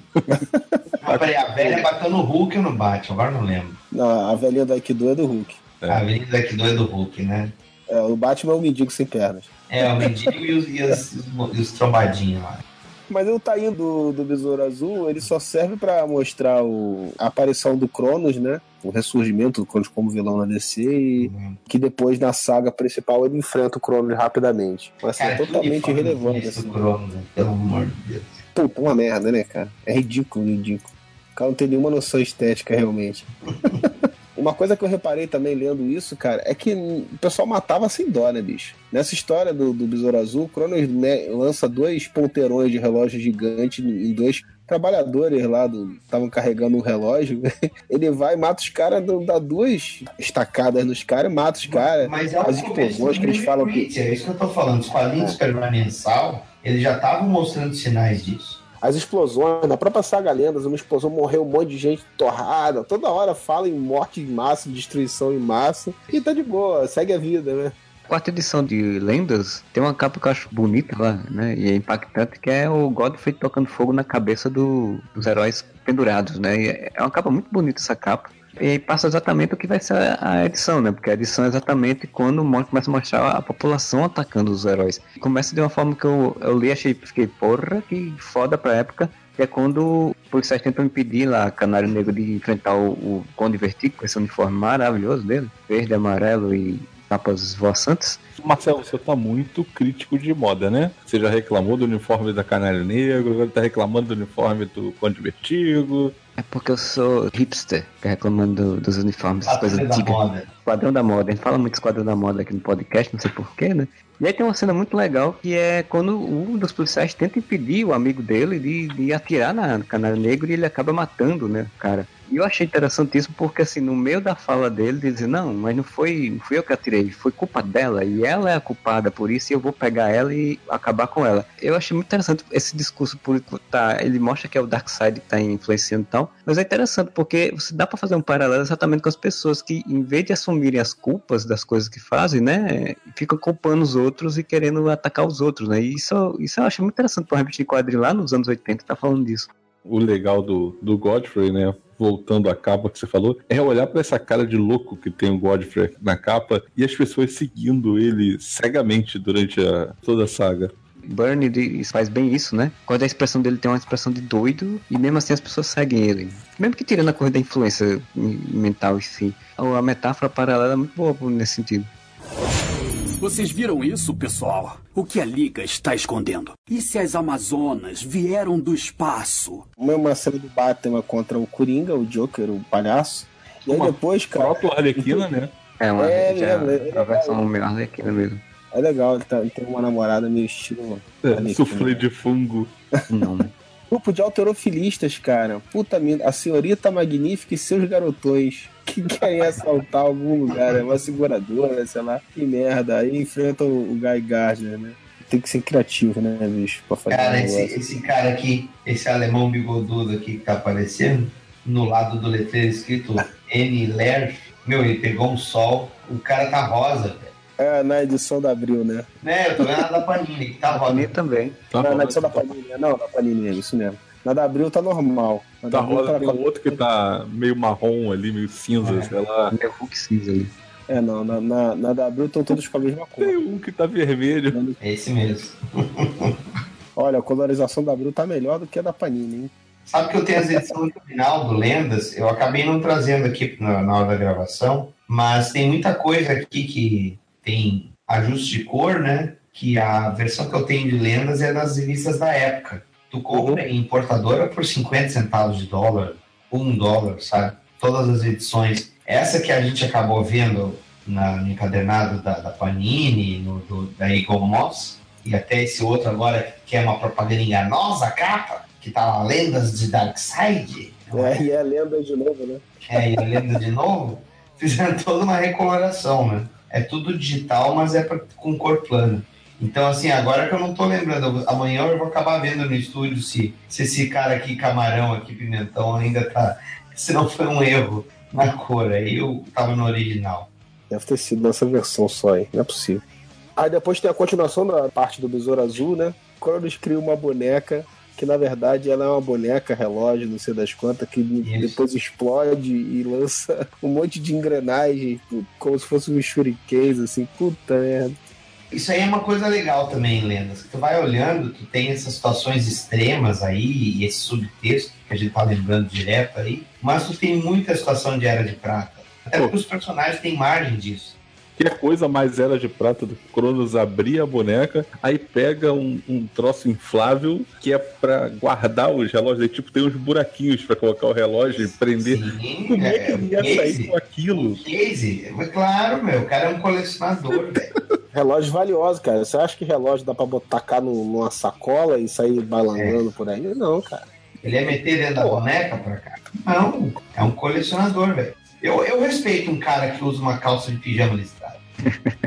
Mas peraí, a velha bateu no Hulk ou no Batman? Agora não lembro. não, a velhinha do Aikido é do Hulk. É. A daqui do é do Hulk, né? É, o Batman é um mendigo sem pernas. É, o mendigo e os, e os, e os trombadinhos lá. Mas o tainho do, do Besouro Azul, ele só serve pra mostrar o, a aparição do Cronos, né? O ressurgimento do Cronos como vilão na DC e que depois na saga principal ele enfrenta o Cronos rapidamente. Mas assim, é Cara, totalmente irrelevante. esse Assim. do Cronos, né? Pelo amor de Deus. Puta, uma merda, né, cara? É ridículo, ridículo. O cara não tem nenhuma noção estética realmente. Uma coisa que eu reparei também lendo isso, cara, é que o pessoal matava sem dó, né, bicho? Nessa história do, do Besouro Azul, o Cronos né, lança dois ponteirões de relógio gigante em dois trabalhadores lá do estavam carregando um relógio. Ele vai, mata os caras, dá duas estacadas nos caras, mata os caras. Mas é o As explosões que eles falam que- É isso que eu tô falando. Os quadrinhos É. mensal, eles já estavam mostrando sinais disso. As explosões, na própria saga Lendas, uma explosão morreu um monte de gente torrada. Toda hora fala em morte em massa, destruição em massa. E tá de boa, segue a vida, né? Quarta edição de Lendas tem uma capa que eu acho bonita lá, né? E é impactante, que é o Godfrey tocando fogo na cabeça do- dos heróis pendurados, né? E é uma capa muito bonita essa capa. E aí passa exatamente o que vai ser a edição, né? Porque a edição é exatamente quando o começa a mostrar a população atacando os heróis. Começa de uma forma que eu, eu li e achei, fiquei, porra, que foda pra época. Que é quando os policiais tentam impedir lá Canário Negro de enfrentar o, o Conde Vertigo com esse uniforme maravilhoso dele, verde, amarelo e capas voaçantes. Marcelo, você tá muito crítico de moda, né? Você já reclamou do uniforme da Canário Negro, agora tá reclamando do uniforme do Conde Vertigo. É porque eu sou hipster, é reclamando do- dos uniformes, essas coisas Patrulha da antigas. moda. Esquadrão da Moda. A gente fala muito Esquadrão da Moda aqui no podcast, não sei porquê, né? E aí tem uma cena muito legal que é quando um dos policiais tenta impedir o amigo dele de, de atirar na Canário Negro e ele acaba matando, né, o cara. E eu achei interessantíssimo porque, assim, no meio da fala dele, ele diz, não, mas não foi, não fui eu que atirei, foi culpa dela, e ela é a culpada por isso, e eu vou pegar ela e acabar com ela. Eu achei muito interessante esse discurso político, tá, ele mostra que é o Darkseid que tá influenciando e tal, mas é interessante porque você dá pra fazer um paralelo exatamente com as pessoas que, em vez de assumirem as culpas das coisas que fazem, né, ficam culpando os outros e querendo atacar os outros, né, e isso, isso eu acho muito interessante pra uma revista de quadrinho lá nos anos 80, tá falando disso. O legal do, do Godfrey, né? Voltando à capa que você falou, é olhar pra essa cara de louco que tem o Godfrey na capa e as pessoas seguindo ele cegamente durante a, toda a saga. Bernie faz bem isso, né? Quando a expressão dele tem uma expressão de doido e mesmo assim as pessoas seguem ele. Mesmo que tirando a coisa da influência mental em si. A metáfora paralela é muito boa nesse sentido. Vocês viram isso, pessoal? O que a Liga está escondendo? E se as Amazonas vieram do espaço? Uma, uma cena do Batman contra o Coringa, o Joker, o palhaço. E aí Uma depois, cara. Próprio Arlequina, né? É uma É, já, lembra, é a versão meio arlequina mesmo. É legal, ele, tá- tem uma namorada meio estilo. É, Arlequina. Suflê de fungo. Não, né? Grupo de alterofilistas, cara. Puta merda. A senhorita magnífica e seus garotões que querem assaltar algum lugar. É uma seguradora, sei lá. Que merda. Aí enfrentam o Guy Gardner, né? Tem que ser criativo, né, bicho? Pra fazer Cara, um esse, esse cara aqui, esse alemão bigodudo aqui que tá aparecendo, no lado do letreiro escrito N. Ler, meu, ele pegou um sol, o cara tá rosa, velho. É, na edição da Abril, né? Né, eu tô vendo a da Panini, que tá rosa. Bonito também. Tá na, na edição da Panini, né? não, da Panini isso mesmo. Na da Abril tá normal. Na tá rosa, tá tem um outro que tá meio marrom ali, meio cinza, É. sei lá. Meio Hulk cinza ali. É, não, na, na, na da Abril estão todos com a mesma cor. Tem um que tá vermelho. É esse mesmo. Olha, a colorização da Abril tá melhor do que a da Panini, hein? Sabe que eu tenho as edições do final do Lendas, eu acabei não trazendo aqui na, na hora da gravação, mas tem muita coisa aqui que tem ajuste de cor, né? Que a versão que eu tenho de Lendas é das revistas da época. Tu compra em importadora por 50 centavos de dólar, um dólar, sabe? Todas as edições. Essa que a gente acabou vendo na, no encadernado da, da Panini, no, do, da Eagle Moss, e até esse outro agora que é uma propaganda enganosa, a capa, que tá lá, Lendas de Darkseid. É, e é lenda de novo, né? É, e a lenda de novo, fizeram toda uma recoloração, né? É tudo digital, mas é pra, com cor plana. Então, assim, agora que eu não tô lembrando, amanhã eu vou acabar vendo no estúdio se, se esse cara aqui, camarão aqui, pimentão, ainda tá. Se não foi um erro na cor, aí eu tava no original. Deve ter sido nessa versão só, hein? Não é possível. Aí depois tem a continuação da parte do Besouro Azul, né? Quando eles criam uma boneca, que na verdade ela é uma boneca, relógio, não sei das quantas, que Isso. depois explode e lança um monte de engrenagem, como se fosse um shurikens, assim. Puta merda. Isso aí é uma coisa legal também, Lendas. que Tu vai olhando, tu tem essas situações extremas aí, e esse subtexto que a gente tá lembrando direto aí, mas tu tem muita situação de Era de Prata. Até porque os personagens têm margem disso. Que a coisa mais era de prata do Cronos abrir a boneca, aí pega um, um troço inflável que é pra guardar os relógios. Aí, tipo, tem uns buraquinhos pra colocar o relógio e prender. Sim, Como é que ele ia sair case. com aquilo? Case. Mas Claro, meu, o cara é um colecionador, velho. Relógio valioso, cara. Você acha que relógio dá pra tacar no- numa sacola e sair bailando por aí? Não, cara. Ele ia meter dentro da boneca pra cá? Não, é um colecionador, velho. Eu, eu respeito um cara que usa uma calça de pijama listrada.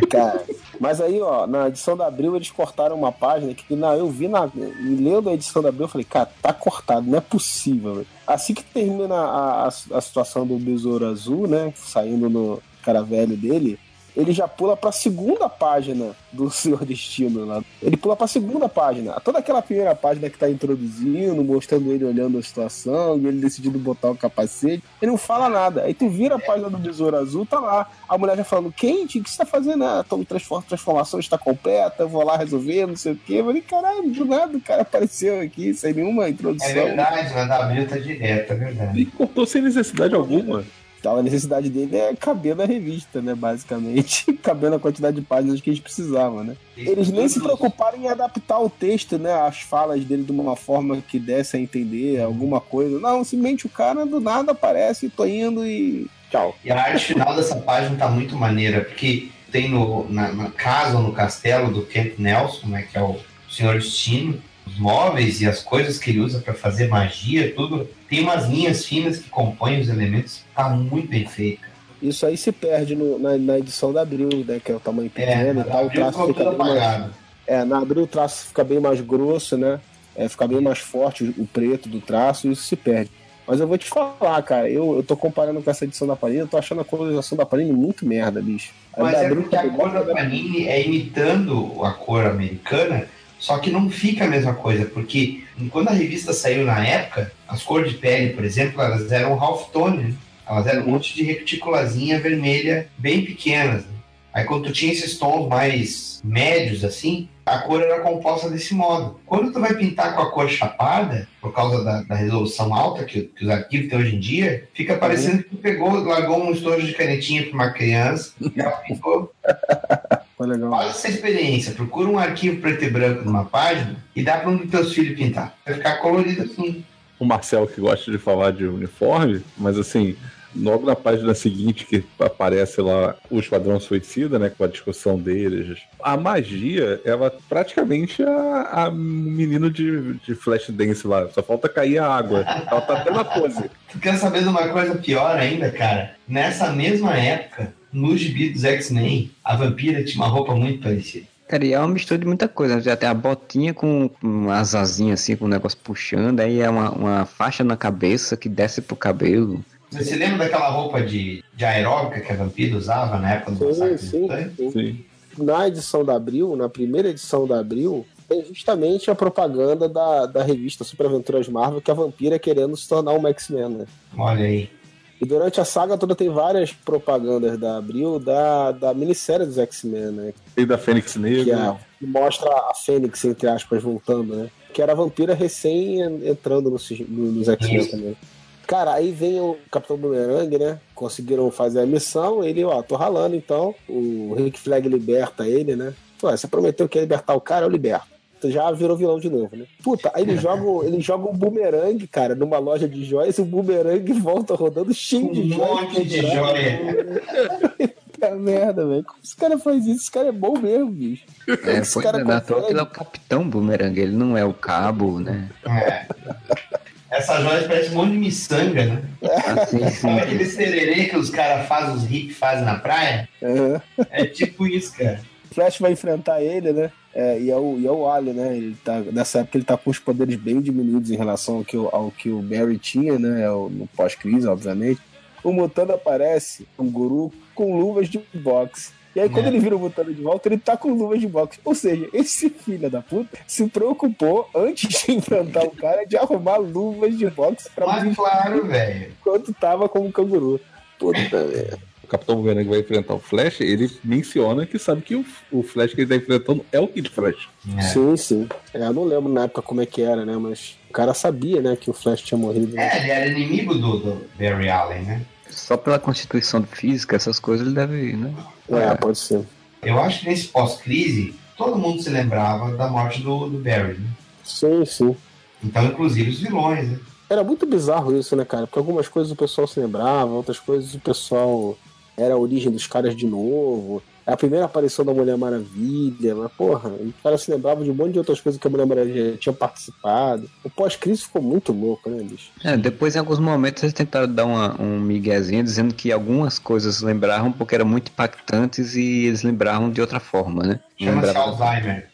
Cara, mas aí, ó, na edição da Abril eles cortaram uma página que na, eu vi na. Lendo a edição da Abril, eu falei, cara, tá cortado, não é possível, velho. Assim que termina a, a, a situação do Besouro Azul, né? Saindo no cara velho dele, ele já pula pra segunda página do Senhor Destino lá. Ele pula pra segunda página. Toda aquela primeira página que tá introduzindo, mostrando ele olhando a situação, e ele decidindo botar o capacete, ele não fala nada. Aí tu vira a página do Besouro Azul, tá lá. A mulher já falando, quente, o que você tá fazendo? Ah, tô, transform- transformação está completa, eu vou lá resolver, não sei o quê. Eu falei, caralho, do nada o cara apareceu aqui, sem nenhuma introdução. É verdade, na da Abril tá direto, é verdade. E cortou sem necessidade alguma. Então, a necessidade dele é caber na revista, né? Basicamente, caber na quantidade de páginas que a gente precisava, né? Eles nem se preocuparam em adaptar o texto, né? As falas dele de uma forma que desse a entender alguma coisa. Não, simplesmente o cara do nada aparece, tô indo e. Tchau. E a arte final dessa página tá muito maneira, porque tem no, na, na casa ou no castelo do Kent Nelson, né, que é o Senhor Destino, os móveis e as coisas que ele usa para fazer magia, tudo. Tem umas linhas finas que compõem os elementos, tá muito bem feito. Isso aí se perde no- na, na edição da Abril, né? Que é o tamanho É, pequeno na e tal. O traço fica bem mais, apagado. É, na Abril o traço fica bem mais grosso, né? É, fica bem mais forte o, o preto do traço e isso se perde. Mas eu vou te falar, cara, eu, eu tô comparando com essa edição da Panini, eu tô achando a colorização da Panini muito merda, bicho. Mas é porque a tá cor da Panini é imitando a cor americana, só que não fica a mesma coisa, porque quando a revista saiu na época, as cores de pele, por exemplo, elas eram half tone, né? elas eram um monte de reticulazinha vermelha bem pequenas. Aí quando tu tinha esses tons mais médios assim, a cor era composta desse modo. Quando tu vai pintar com a cor chapada, por causa da, da resolução alta que, que os arquivos têm hoje em dia, fica parecendo que tu pegou, largou um estojo de canetinha para uma criança e ela pintou Foi legal. Faz essa experiência, procura um arquivo preto e branco numa página e dá para um dos teus filhos pintar. Vai ficar colorido assim. O Marcel que gosta de falar de uniforme, mas assim, logo na página seguinte que aparece lá o Esquadrão Suicida, né, com a discussão deles, a magia, ela praticamente é a, a menino de, de flash dance lá, só falta cair a água. Ela tá até na pose. Tu quer saber de uma coisa pior ainda, cara? Nessa mesma época, no gibi dos X-Men, a vampira tinha uma roupa muito parecida. Cara, e é uma mistura de muita coisa. Tem a botinha com com as asinhas assim, com o negócio puxando, aí é uma, uma faixa na cabeça que desce pro cabelo. Você se lembra daquela roupa de, de aeróbica que a vampira usava na época do Sim, sim, sim. Sim. Na edição da Abril, na primeira edição da Abril, tem justamente a propaganda da, da revista Super Aventuras Marvel, que a vampira é querendo se tornar um X-Men, né? Olha aí. E durante a saga toda tem várias propagandas da Abril da, da minissérie dos X-Men, né? E da Fênix Que, Negra. é, que mostra a Fênix, entre aspas, voltando, né? Que era a vampira recém en- entrando nos, nos X-Men também. Cara, aí vem o Capitão Boomerang, né? Conseguiram fazer a missão, ele, ó, tô ralando então. O Rick Flag liberta ele, né? Pô, você prometeu que ia libertar o cara, eu liberto. Tu Já virou vilão de novo, né? Puta, aí ele joga, ele joga um boomerang, cara, numa loja de joias, e o boomerang volta rodando cheio de Um joias. monte de joia. Puta merda, velho. Como esse cara faz isso? Esse cara é bom mesmo, bicho. É, Esse pois cara é, na toa que ele é o Capitão Boomerang, ele não é o cabo, né? É. Essas joias parecem um monte de miçanga, né? Assim, sim. Aquele sererê que os caras fazem, os hippies fazem na praia? Aham. É tipo isso, cara. O Flash vai enfrentar ele, né? É, e é o, e é o Ali, né? Ele tá, nessa época ele tá com os poderes bem diminuídos em relação ao que, o- ao que o Barry tinha, né? ao- No pós-crise, obviamente. O Mutano aparece, um guru, com luvas de boxe. E aí, quando É. ele vira o Mutano de volta, ele tá com luvas de boxe. Ou seja, esse filho da puta se preocupou, antes de enfrentar o cara, de arrumar luvas de boxe pra Mas claro, velho. enquanto tava como canguru. Puta merda. O Capitão Boomerang vai enfrentar o Flash, ele menciona que sabe que o, o Flash que ele tá enfrentando é o Kid Flash. É. Sim, sim. É, eu não lembro na época como é que era, né? Mas o cara sabia, né, que o Flash tinha morrido. né? É, ele era inimigo do, do Barry Allen, né? Só pela constituição física, essas coisas ele deve, né? É, pode ser. Eu acho que nesse pós-crise, todo mundo se lembrava da morte do, do Barry, né? Sim, sim. Então, inclusive os vilões, né? Era muito bizarro isso, né, cara? Porque algumas coisas o pessoal se lembrava, outras coisas o pessoal era a origem dos caras de novo. É a primeira aparição da Mulher Maravilha, mas porra, o cara se lembrava de um monte de outras coisas que a Mulher Maravilha já tinha participado. O pós-crise ficou muito louco, né, bicho? É, depois em alguns momentos eles tentaram dar uma, um miguezinho dizendo que algumas coisas lembravam porque eram muito impactantes e eles lembravam de outra forma, né? Chama-se Lembrava- Alzheimer.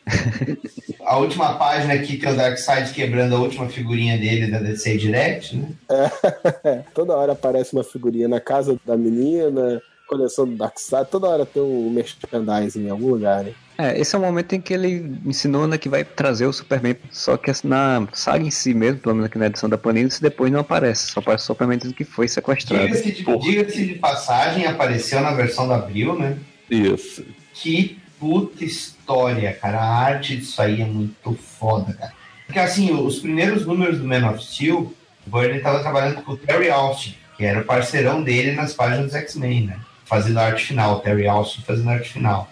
a última página aqui tem o Darkseid quebrando a última figurinha dele da DC Direct, né? toda hora aparece uma figurinha na casa da menina, coleção do Darkseid, toda hora tem um merchandising em algum lugar, né? É, esse é o momento em que ele ensinou né, que vai trazer o Superman, só que na saga em si mesmo, pelo menos aqui na edição da Panini, isso depois não aparece, só aparece o Superman dizendo que foi sequestrado. Diga-se de, diga-se de passagem, apareceu na versão da Abril, né? Isso. Que puta história, cara. A arte disso aí é muito foda, cara. Porque assim, os primeiros números do Man of Steel, o Burney tava trabalhando com o Terry Austin, que era o parceirão dele nas páginas X-Men, né? Fazendo a arte final, Terry Austin fazendo a arte final.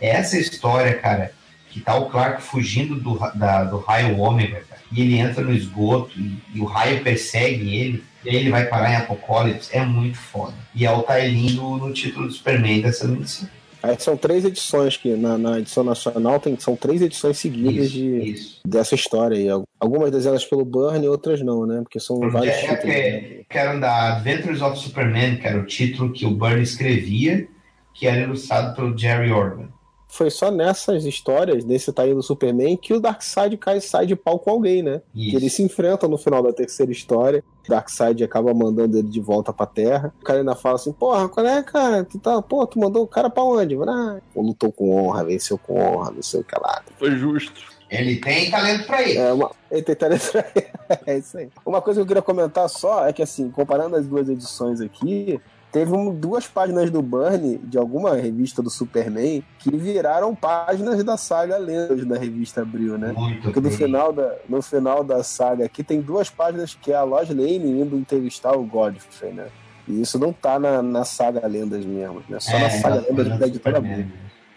Essa história, cara, que tá o Clark fugindo do, da- do raio ômega, cara, e ele entra no esgoto e, e o raio persegue ele, e aí ele vai parar em Apocalipse, é muito foda. E é o lindo no título do Superman dessa minissérie. Aí são três edições que na, na edição nacional tem, são três edições seguidas Isso, de, isso. dessa história aí. Algumas desenhadas pelo Burn e outras não, né? Porque são vários É, títulos. é, né? que era da Adventures of Superman, que era o título que o Byrne escrevia, que era ilustrado pelo Jerry Orban. Foi só nessas histórias, nesse taí do Superman, que o Darkseid cai sai de pau com alguém, né? Isso. Que eles se enfrentam no final da terceira história. Darkseid acaba mandando ele de volta pra Terra. O cara ainda fala assim: Porra, qual é, cara? Tu tá, pô, tu mandou o cara pra onde? Ah, lutou com honra, venceu com honra, não sei o que lá. Foi justo. Ele tem talento pra isso. É, uma... ele tem talento pra- é isso aí. Uma coisa que eu queria comentar só é que, assim, comparando as duas edições aqui, teve um- duas páginas do Burn, de alguma revista do Superman, que viraram páginas da saga Lendas da revista Abril, né? Muito Porque no final, da, no final da saga aqui tem duas páginas que é a Lois Lane indo entrevistar o Godfrey, né? E isso não tá na, na saga Lendas mesmo, né? Só na É, saga ela Lendas da editora. Abril.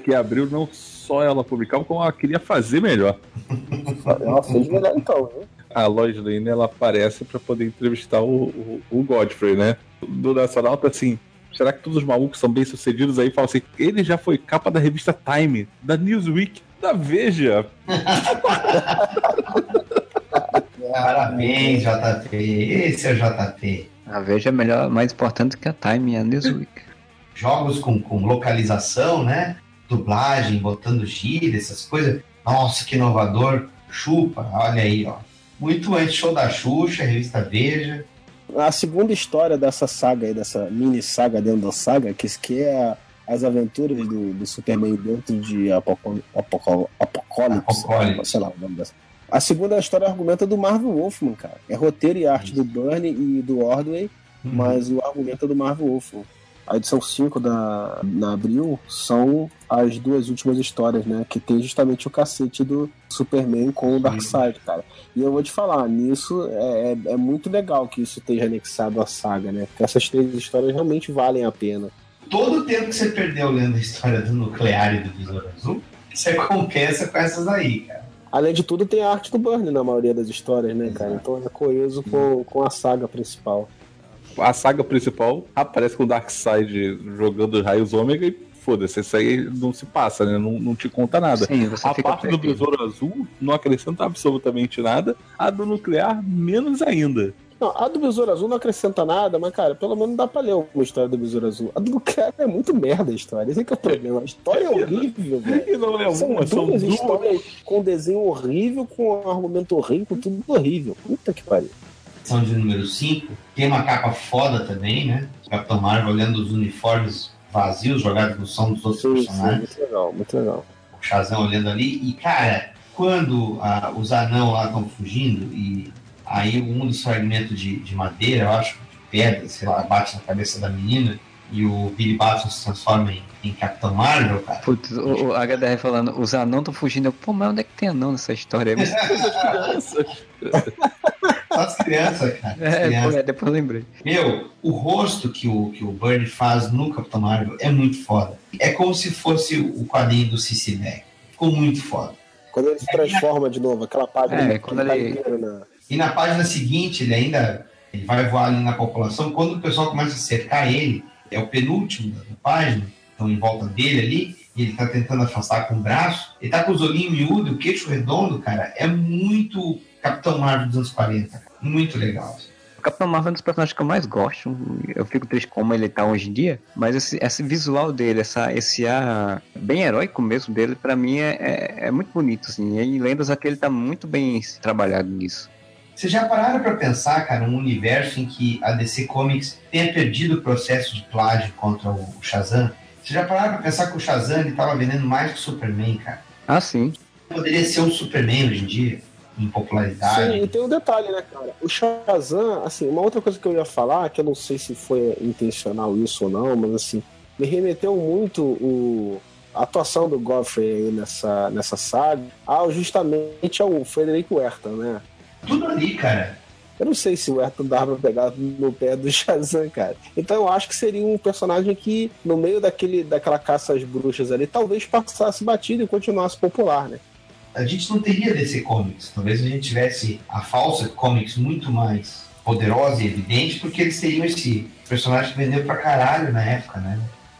Que abriu não só ela publicava, como ela queria fazer melhor. Ela fez melhor então, viu? A Lois Lane ela aparece pra poder entrevistar o, o, o Godfrey, né? Do Nacional tá assim. Será que todos os malucos são bem sucedidos aí? Fala assim, ele já foi capa da revista Time, da Newsweek, da Veja. Parabéns, JP. Esse é o JP. A Veja é melhor, mais importante que a Time e a Newsweek. Jogos com, com localização, né? Dublagem, botando gíria, essas coisas. Nossa, que inovador. Chupa, olha aí, ó. Muito antes, show da Xuxa, revista Veja. A segunda história dessa saga aí, dessa mini saga dentro da saga, que, que é as aventuras do, do Superman dentro de Apoco- Apoco- Apocalipse, Apocalipse. sei lá o nome dessa. A segunda história argumenta do Marvel Wolfman, cara. É roteiro e arte do Burnie e do Ordway, mas o argumento é do Marvel Wolfman. A edição 5 da, na Abril são as duas últimas histórias, né? Que tem justamente o cacete do Superman com o Darkseid, cara. E eu vou te falar, nisso é, é, é muito legal que isso esteja anexado à saga, né? Porque essas três histórias realmente valem a pena. Todo o tempo que você perdeu lendo a história do Nuclear e do Besouro Azul, você compensa com essas aí, cara. Além de tudo, tem a arte do Burnie na maioria das histórias, né, cara? Então é coeso com, com a saga principal. A saga principal aparece com o Darkseid jogando os raios ômega e foda-se, isso aí não se passa, né? Não, não te conta nada. Sim, A parte do. Besouro Azul não acrescenta absolutamente nada. A do Nuclear, menos ainda. Não, a do Besouro Azul não acrescenta nada, mas, cara, pelo menos dá pra ler uma história do Besouro Azul. A do cara é muito merda a história. Esse é que é o problema. A história é horrível, velho. E não é São uma, são duas duas. histórias com desenho horrível, com um argumento horrível, com tudo horrível. Puta que pariu. Edição de número 5. Tem uma capa foda também, né? O Capitão Marvel olhando os uniformes vazios jogados no som dos outros Sim, sim, personagens. muito legal, muito legal. o Shazam olhando ali. E, cara, quando ah, os anão lá estão fugindo e aí um dos fragmentos de, de madeira, eu acho, de pedra, sei lá, bate na cabeça da menina e o Billy Batson se transforma em, em Capitão Marvel, cara. Putz, o, o HDR falando, os anão estão fugindo. Eu, Pô, mas onde é que tem anão nessa história? aí? Só as crianças, cara. As é, pô, crianças. é, depois eu lembrei. Meu, o rosto que o, que o Bernie faz no Capitão Marvel é muito foda. É como se fosse o quadrinho do Cici Beck. Ficou muito foda. Quando ele se transforma de novo, aquela página É, quando tá ele- na- E na página seguinte, ele ainda ele vai voar ali na população. Quando o pessoal começa a cercar ele, é o penúltimo da página, estão em volta dele ali, e ele tá tentando afastar com o braço. Ele tá com os olhinhos miúdos, o queixo redondo, cara. É muito Capitão Marvel dos anos 40, cara. Muito legal. assim. O Capitão Marvel é um dos personagens que eu mais gosto. Eu fico triste como ele tá hoje em dia, mas esse, esse visual dele, essa, esse ar bem heróico mesmo dele, pra mim é, é, é muito bonito, assim. E em Lendas aqui ele tá muito bem trabalhado nisso. Vocês já pararam pra pensar, cara, um universo em que a DC Comics tenha perdido o processo de plágio contra o Shazam? Vocês já pararam pra pensar que o Shazam ele tava vendendo mais que o Superman, cara? Ah, sim. Poderia ser o Superman hoje em dia, em popularidade. Sim, e tem um detalhe, né, cara? O Shazam, assim, uma outra coisa que eu ia falar, que eu não sei se foi intencional isso ou não, mas assim, me remeteu muito o, a atuação do Godfrey aí nessa, nessa saga ao justamente ao Frederico Huerta, né? Tudo ali, cara. Eu não sei se o Huerta dava pra pegar no pé do Shazam, cara. Então eu acho que seria um personagem que, no meio daquele, daquela caça às bruxas ali, talvez passasse batido e continuasse popular, né? a gente não teria DC Comics. Talvez a gente tivesse a falsa Comics muito mais poderosa e evidente, porque eles teriam esse personagem que vendeu pra caralho na época, né?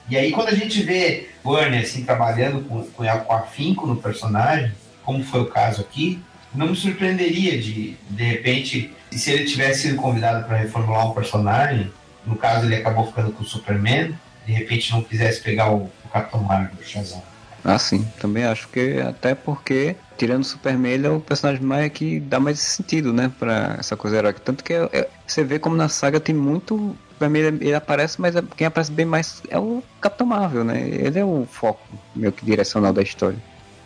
E aí quando a gente vê Warner assim trabalhando com, com, com afinco no personagem, como foi o caso aqui, não me surpreenderia de, de repente, se ele tivesse sido convidado para reformular um personagem, no caso ele acabou ficando com o Superman, de repente não quisesse pegar o, o Capitão Marvel, o Shazam. Ah, sim. Também acho que até porque, tirando o Superman, ele é o personagem mais que dá mais sentido, né? Pra essa coisa heróica. Tanto que é- é- você vê como na saga tem muito. Superman ele, ele aparece, mas é- quem aparece bem mais é o Capitão Marvel, né? Ele é o foco meio que direcional da história.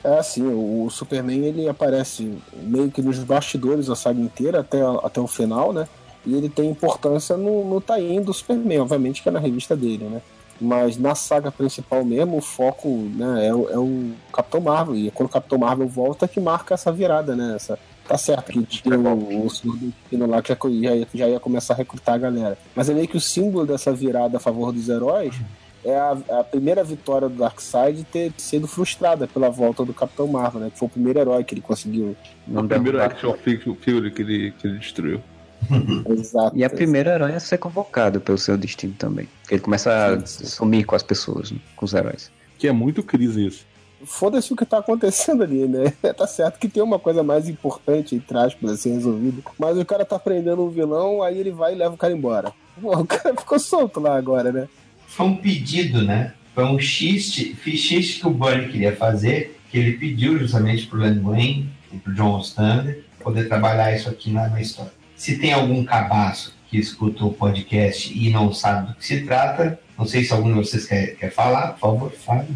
É assim, o Superman ele aparece meio que nos bastidores a saga inteira até, até o final, né? E ele tem importância no, no tie do Superman, obviamente que é na revista dele, né? Mas na saga principal mesmo, o foco né, é, o, é o Capitão Marvel. E é quando o Capitão Marvel volta que marca essa virada, né? Essa, tá certo que tinha o, o do Destino lá que já, já ia começar a recrutar a galera. Mas é meio que o símbolo dessa virada a favor dos heróis é a, a primeira vitória do Darkseid ter sido frustrada pela volta do Capitão Marvel, né? Que foi o primeiro herói que ele conseguiu. O primeiro action fig- figure que ele, que ele destruiu. Exato. E a primeira herói a ser convocado pelo seu destino também. Porque ele começa a sumir com as pessoas, né? com os heróis. Que é muito crise isso. Foda-se o que tá acontecendo ali, né? Tá certo que tem uma coisa mais importante, entre aspas, assim, resolvida. Mas o cara tá prendendo um vilão, aí ele vai e leva o cara embora. Pô, o cara ficou solto lá agora, né? Foi um pedido, né? Foi um xiste, xiste que o Bunny queria fazer, que ele pediu justamente pro Len Wayne e pro John Ostrander poder trabalhar isso aqui na, história. Se tem algum cabaço que escuta o podcast e não sabe do que se trata, não sei se algum de vocês quer, quer falar, por favor, fale.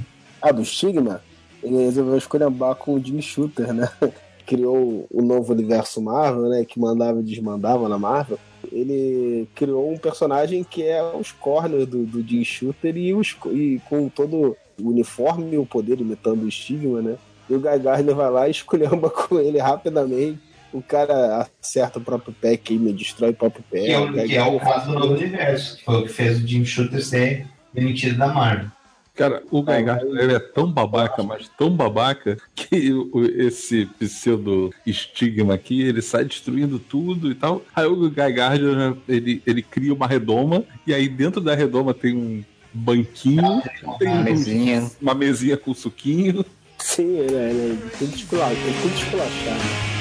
Ah, do Stigma, ele resolveu escolhambar com o Jim Shooter, né? Criou o novo universo Marvel, né? Que mandava e desmandava na Marvel. Ele criou um personagem que é os corners do, do Jim Shooter e, os, e com todo o uniforme e o poder imitando o Stigma, né? E o Guy Gardner vai lá e escolhamba com ele rapidamente. O cara acerta o próprio pé, queima, destrói o próprio pé. Que é, o, Guy que é o caso do novo universo, que foi o que fez o Jim Shooter ser demitido da Marvel. Cara, o Guy Gardner ele é tão babaca, mas tão babaca, que esse pseudo estigma aqui, ele sai destruindo tudo e tal. Aí o Guy Gardner, ele, ele cria uma redoma, e aí dentro da redoma tem um banquinho, tem Uma um- mesinha. uma mesinha com suquinho. Sim, ele, é- ele tem que esculachar. né?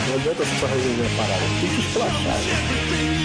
Não adianta só resolver a parada, tem que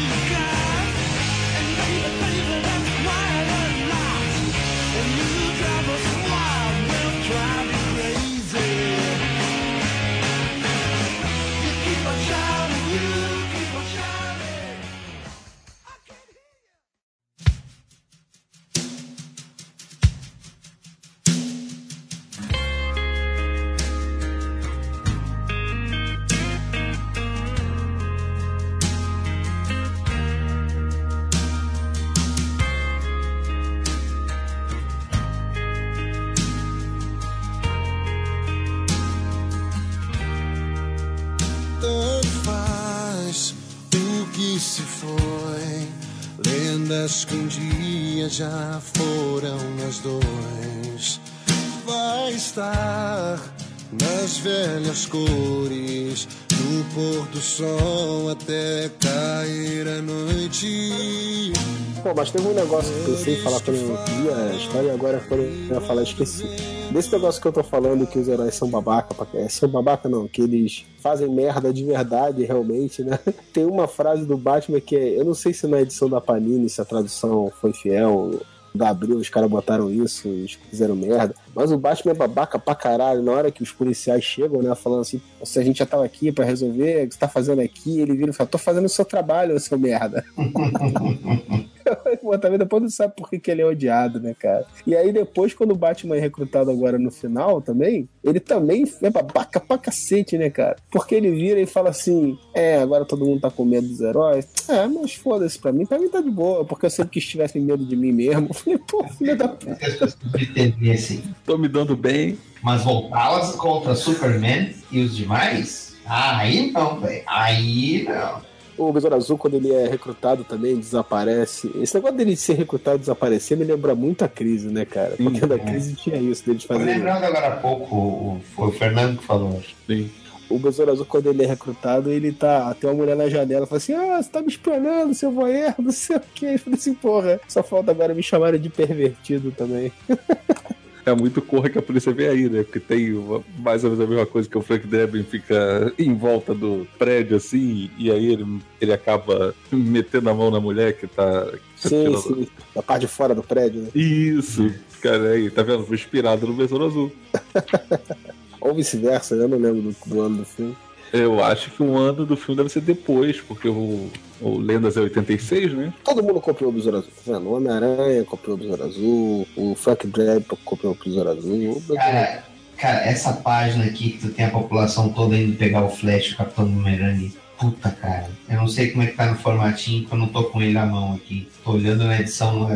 Lendas que um dia já foram as dois. Vai estar nas velhas cores, no pôr do sol até cair a noite. Pô, mas teve um negócio que eu em falar quando eu vi a história e agora eu ia falar esqueci. Desse negócio que eu tô falando que os heróis são babaca, pra- é, são babaca não, que eles fazem merda de verdade realmente, né? Tem uma frase do Batman que é, eu não sei se na edição da Panini se a tradução foi fiel, da Abril os caras botaram isso, eles fizeram merda. Mas o Batman é babaca pra caralho. Na hora que os policiais chegam, né, falando assim: se a gente já tava aqui pra resolver, o que você tá fazendo aqui? Ele vira e fala: tô fazendo o seu trabalho, seu merda. Pô, também depois não sabe por que, que ele é odiado, né, cara? E aí depois, quando o Batman é recrutado agora no final também, ele também é babaca pra cacete, né, cara? Porque ele vira e fala assim: é, agora todo mundo tá com medo dos heróis. É, mas foda-se pra mim, pra mim tá de boa, porque eu sempre quis tivesse medo de mim mesmo. Eu falei, pô, filho da puta. Que. Tô me dando bem. Mas voltá-las contra Superman e os demais? Ah, aí não, velho. Aí não. O Besouro Azul, quando ele é recrutado também, desaparece. Esse negócio dele ser recrutado e desaparecer me lembra muito a crise, né, cara? Porque da crise tinha isso, deles Tô fazerem. lembrando agora há pouco, foi o Fernando que falou. acho. Sim. O Besouro Azul, quando ele é recrutado, ele tá. Tem uma mulher na janela, fala assim: Ah, você tá me espionando, seu voyeur, não sei o quê. Eu falei assim, porra, só falta agora me chamarem de pervertido também. É muito corra que a polícia vem aí, né? Porque tem uma- mais ou menos a mesma coisa que o Frank Drebin fica em volta do prédio, assim, e aí ele, ele acaba metendo a mão na mulher que tá. que tá Sim, tirando- sim. Da parte de fora do prédio, né? Isso, cara, aí, tá vendo? Foi inspirado no Besouro Azul. Ou vice-versa, eu não lembro do, do ano do filme. Eu acho que um ano do filme deve ser depois, porque o, o Lendas é 86, né? Todo mundo copiou o Besouro Azul, tá vendo? O Homem-Aranha copiou o Besouro Azul, o Frank Dredd copiou o Besouro Azul. Cara, cara, essa página aqui que tu tem a população toda indo pegar o Flash, o Capitão Boomerang. Puta, cara. Eu não sei como é que tá no formatinho, que eu não tô com ele à mão aqui. Tô olhando na edição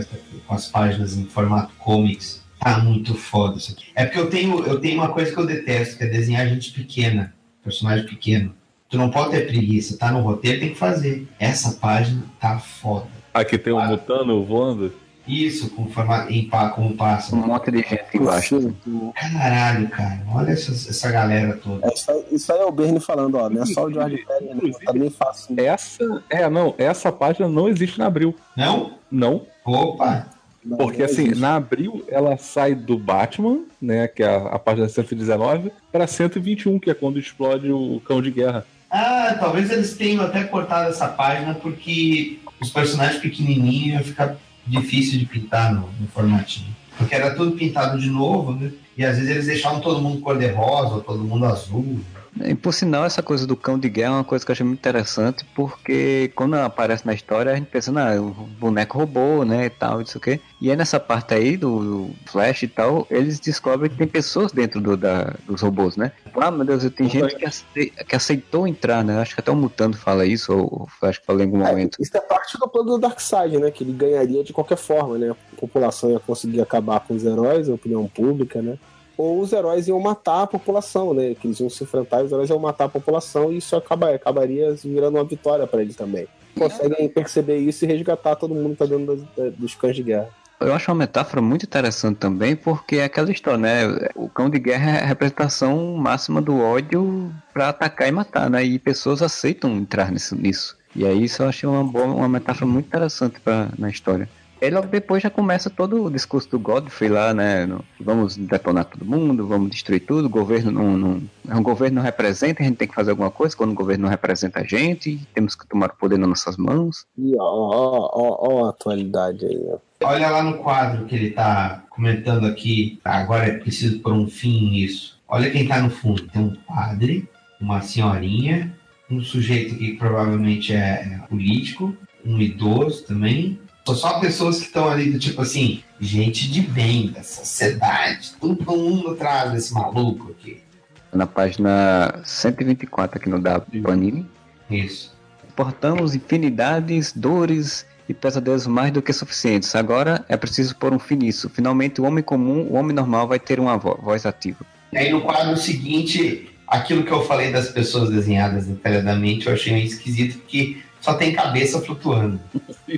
com as páginas em formato comics. Tá muito foda isso aqui. É porque eu tenho, eu tenho uma coisa que eu detesto, que é desenhar gente pequena. Personagem pequeno. Tu não pode ter preguiça. Tá no roteiro, tem que fazer. Essa página tá foda. Aqui tem um mutano voando. Isso, com formato em pá, com um Um pássaro. monte de gente embaixo. Caralho, cara. Olha essa, essa galera toda. É, isso, aí, isso aí é o Bernie falando, ó. Não é só o George Pérez, não. Tá bem fácil. Essa. É, não, essa página não existe na Abril. Não? Não. Opa! Não, Porque não assim, na Abril ela sai do Batman, né? Que é a, a página 119, pra 121, que é quando explode o cão de guerra. Ah, talvez eles tenham até cortado essa página porque os personagens pequenininhos ia ficar difícil de pintar no, no formatinho. Porque era tudo pintado de novo, né? E às vezes eles deixavam todo mundo cor-de-rosa todo mundo azul. E por sinal, essa coisa do cão de guerra é uma coisa que eu achei muito interessante, porque quando aparece na história, a gente pensa, não, o boneco roubou, né, e tal, isso aqui. E aí nessa parte aí do, Flash e tal, eles descobrem que tem pessoas dentro do, da, dos robôs, né? Ah, meu Deus, tem gente que, ace- que aceitou entrar, né? Acho que até o Mutando fala isso, ou o Flash fala em algum É, momento. isso é parte do plano do Darkseid, né? Que ele ganharia de qualquer forma, né? A população ia conseguir acabar com os heróis, a opinião pública, né? Ou os heróis iam matar a população, né? Que eles iam se enfrentar e os heróis iam matar a população e isso acaba, acabaria virando uma vitória para ele também. Conseguem perceber isso e resgatar todo mundo que tá dentro dos cães de guerra. Eu acho uma metáfora muito interessante também, porque é aquela história, né? O cão de guerra é a representação máxima do ódio pra atacar e matar, né? E pessoas aceitam entrar nisso. nisso. E aí isso eu achei uma, boa, uma metáfora muito interessante pra, na história. E logo depois já começa todo o discurso do Godfrey lá, né? no- vamos detonar todo mundo, vamos destruir tudo, o governo não, não. O governo não representa, a gente tem que fazer alguma coisa quando o governo não representa a gente, temos que tomar o poder nas nossas mãos. E ó, ó, ó, ó a atualidade aí, ó. Olha lá no quadro que ele tá comentando aqui. Agora é preciso pôr um fim nisso. Olha quem tá no fundo. Tem um padre, uma senhorinha, um sujeito que provavelmente é político, um idoso também. São só pessoas que estão ali do tipo assim, gente de bem, da sociedade. Todo mundo atrás desse maluco aqui. Na página 124 aqui no da Panini. Isso. Portamos infinidades, dores e pesadelos mais do que suficientes. Agora é preciso pôr um fim nisso. Finalmente, o homem comum, o homem normal, vai ter uma vo- voz ativa. E aí no quadro seguinte, aquilo que eu falei das pessoas desenhadas detalhadamente, eu achei meio esquisito, porque só tem cabeça flutuando.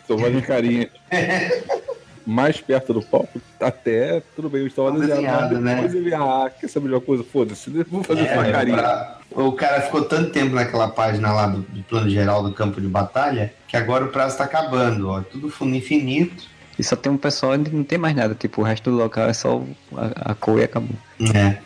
Tomando de carinha. Mais perto do palco, até tudo bem, eu estava desenhado, mas né? depois ele, ah, quer saber de uma coisa? Foda-se, vou fazer É, sua carinha. pra, O cara ficou tanto tempo naquela página lá do, do plano geral do campo de batalha que agora o prazo tá acabando, ó. Tudo fundo infinito. E só tem um pessoal onde não tem mais nada. Tipo, o resto do local é só a, a cor e acabou. É.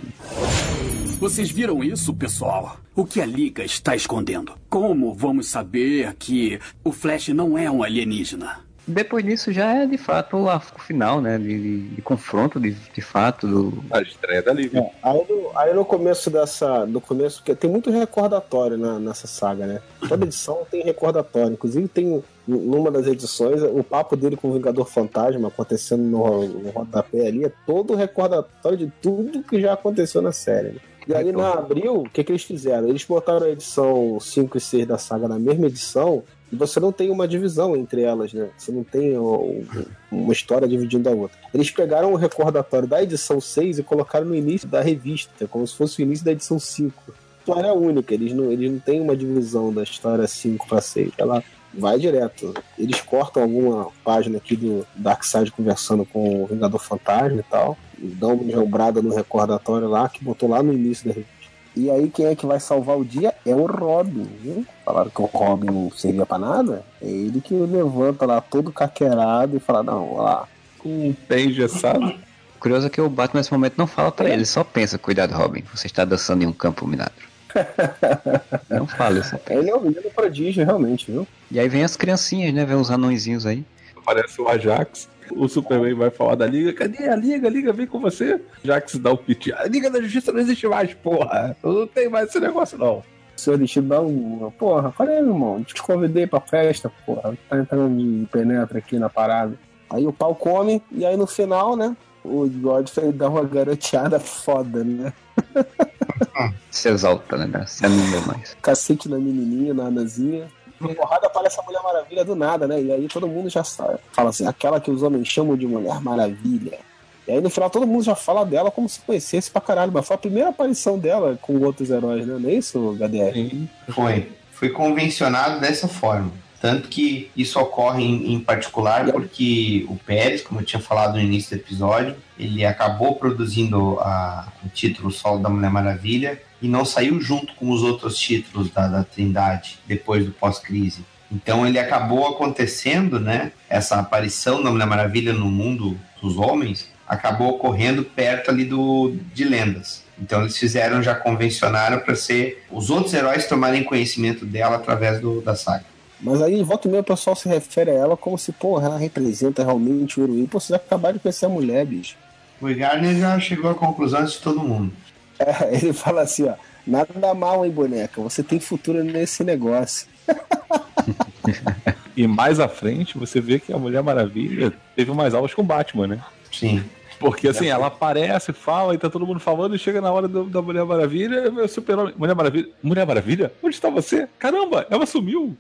Vocês viram isso, pessoal? O que a Liga está escondendo? Como vamos saber que o Flash não é um alienígena? Depois disso já é de fato o arco final, né? De, de- de confronto de, de fato do. A estreia da Liga. É, aí, no, aí no começo dessa. No começo, porque tem muito recordatório na- nessa saga, né? Toda edição tem recordatório. Inclusive tem numa das edições o papo dele com o Vingador Fantasma acontecendo no, no rodapé ali, é todo recordatório de tudo que já aconteceu na série. né? E aí na abril, o que, que eles fizeram? Eles botaram a edição 5 e 6 da saga na mesma edição. E você não tem uma divisão entre elas, né? Você não tem um- uma história dividindo a outra. Eles pegaram o recordatório da edição 6 e colocaram no início da revista, como se fosse o início da edição 5. História única, eles não, eles não têm uma divisão da história 5 para 6. Ela vai direto. Eles cortam alguma página aqui do Darkseid conversando com o Vingador Fantasma e tal. E dão uma lembrada no recordatório lá que botou lá no início da revista. E aí quem é que vai salvar o dia é o Robin, viu? Falaram que o Robin não servia pra nada. É ele que levanta lá todo caquerado e fala, não, olha lá, Com o pé engessado. Curioso é que o Batman nesse momento não fala pra ele, só pensa, cuidado, Robin, você está dançando em um campo minado. não fala isso. Ele é um menino prodígio, realmente, viu? E aí vem as criancinhas, né? Vem uns anõezinhos aí. Aparece o Ajax. O Superman vai falar da Liga. Cadê a Liga? A Liga vem com você. Ajax dá o piti. A Liga da Justiça não existe mais, porra. Não tem mais esse negócio, não. O senhor Destino dá um. Porra, falei, irmão, te convidei pra festa, porra. Tá entrando de penetra aqui na parada. Aí o pau come, e aí no final, né? O Godfrey dá uma garoteada foda, né? Se exalta, né? Se anima mais. Cacete na menininha, na Anazinha. Porrada aparece a Mulher Maravilha do nada, né? E aí todo mundo já sabe. Fala assim, aquela que os homens chamam de Mulher Maravilha. E aí no final todo mundo já fala dela como se conhecesse pra caralho. Mas foi a primeira aparição dela com outros heróis, né? Não é isso, HDR? Sim. Foi. Foi convencionado dessa forma. Tanto que isso ocorre em, em particular porque o Pérez, como eu tinha falado no início do episódio, ele acabou produzindo a- o título solo da Mulher Maravilha e não saiu junto com os outros títulos da, da Trindade depois do pós-crise. Então ele acabou acontecendo, né? Essa aparição da Mulher Maravilha no mundo dos homens acabou ocorrendo perto ali do de lendas. Então eles fizeram, já convencionaram para ser os outros heróis tomarem conhecimento dela através do, da saga. Mas aí, volta e meia, o pessoal se refere a ela como se, porra, ela representa realmente o heroína. Pô, vocês acabaram de conhecer a mulher, bicho. O Gardner já chegou à conclusão de todo mundo. É, ele fala assim, ó. Nada mal, hein, boneca? Você tem futuro nesse negócio. E mais à frente, você vê que a Mulher Maravilha teve mais aulas com o Batman, né? Sim. Porque assim, ela aparece, fala e tá todo mundo falando, e chega na hora do- da Mulher Maravilha, meu super-homem. Mulher Maravilha. Mulher Maravilha? Onde está você? Caramba, ela sumiu.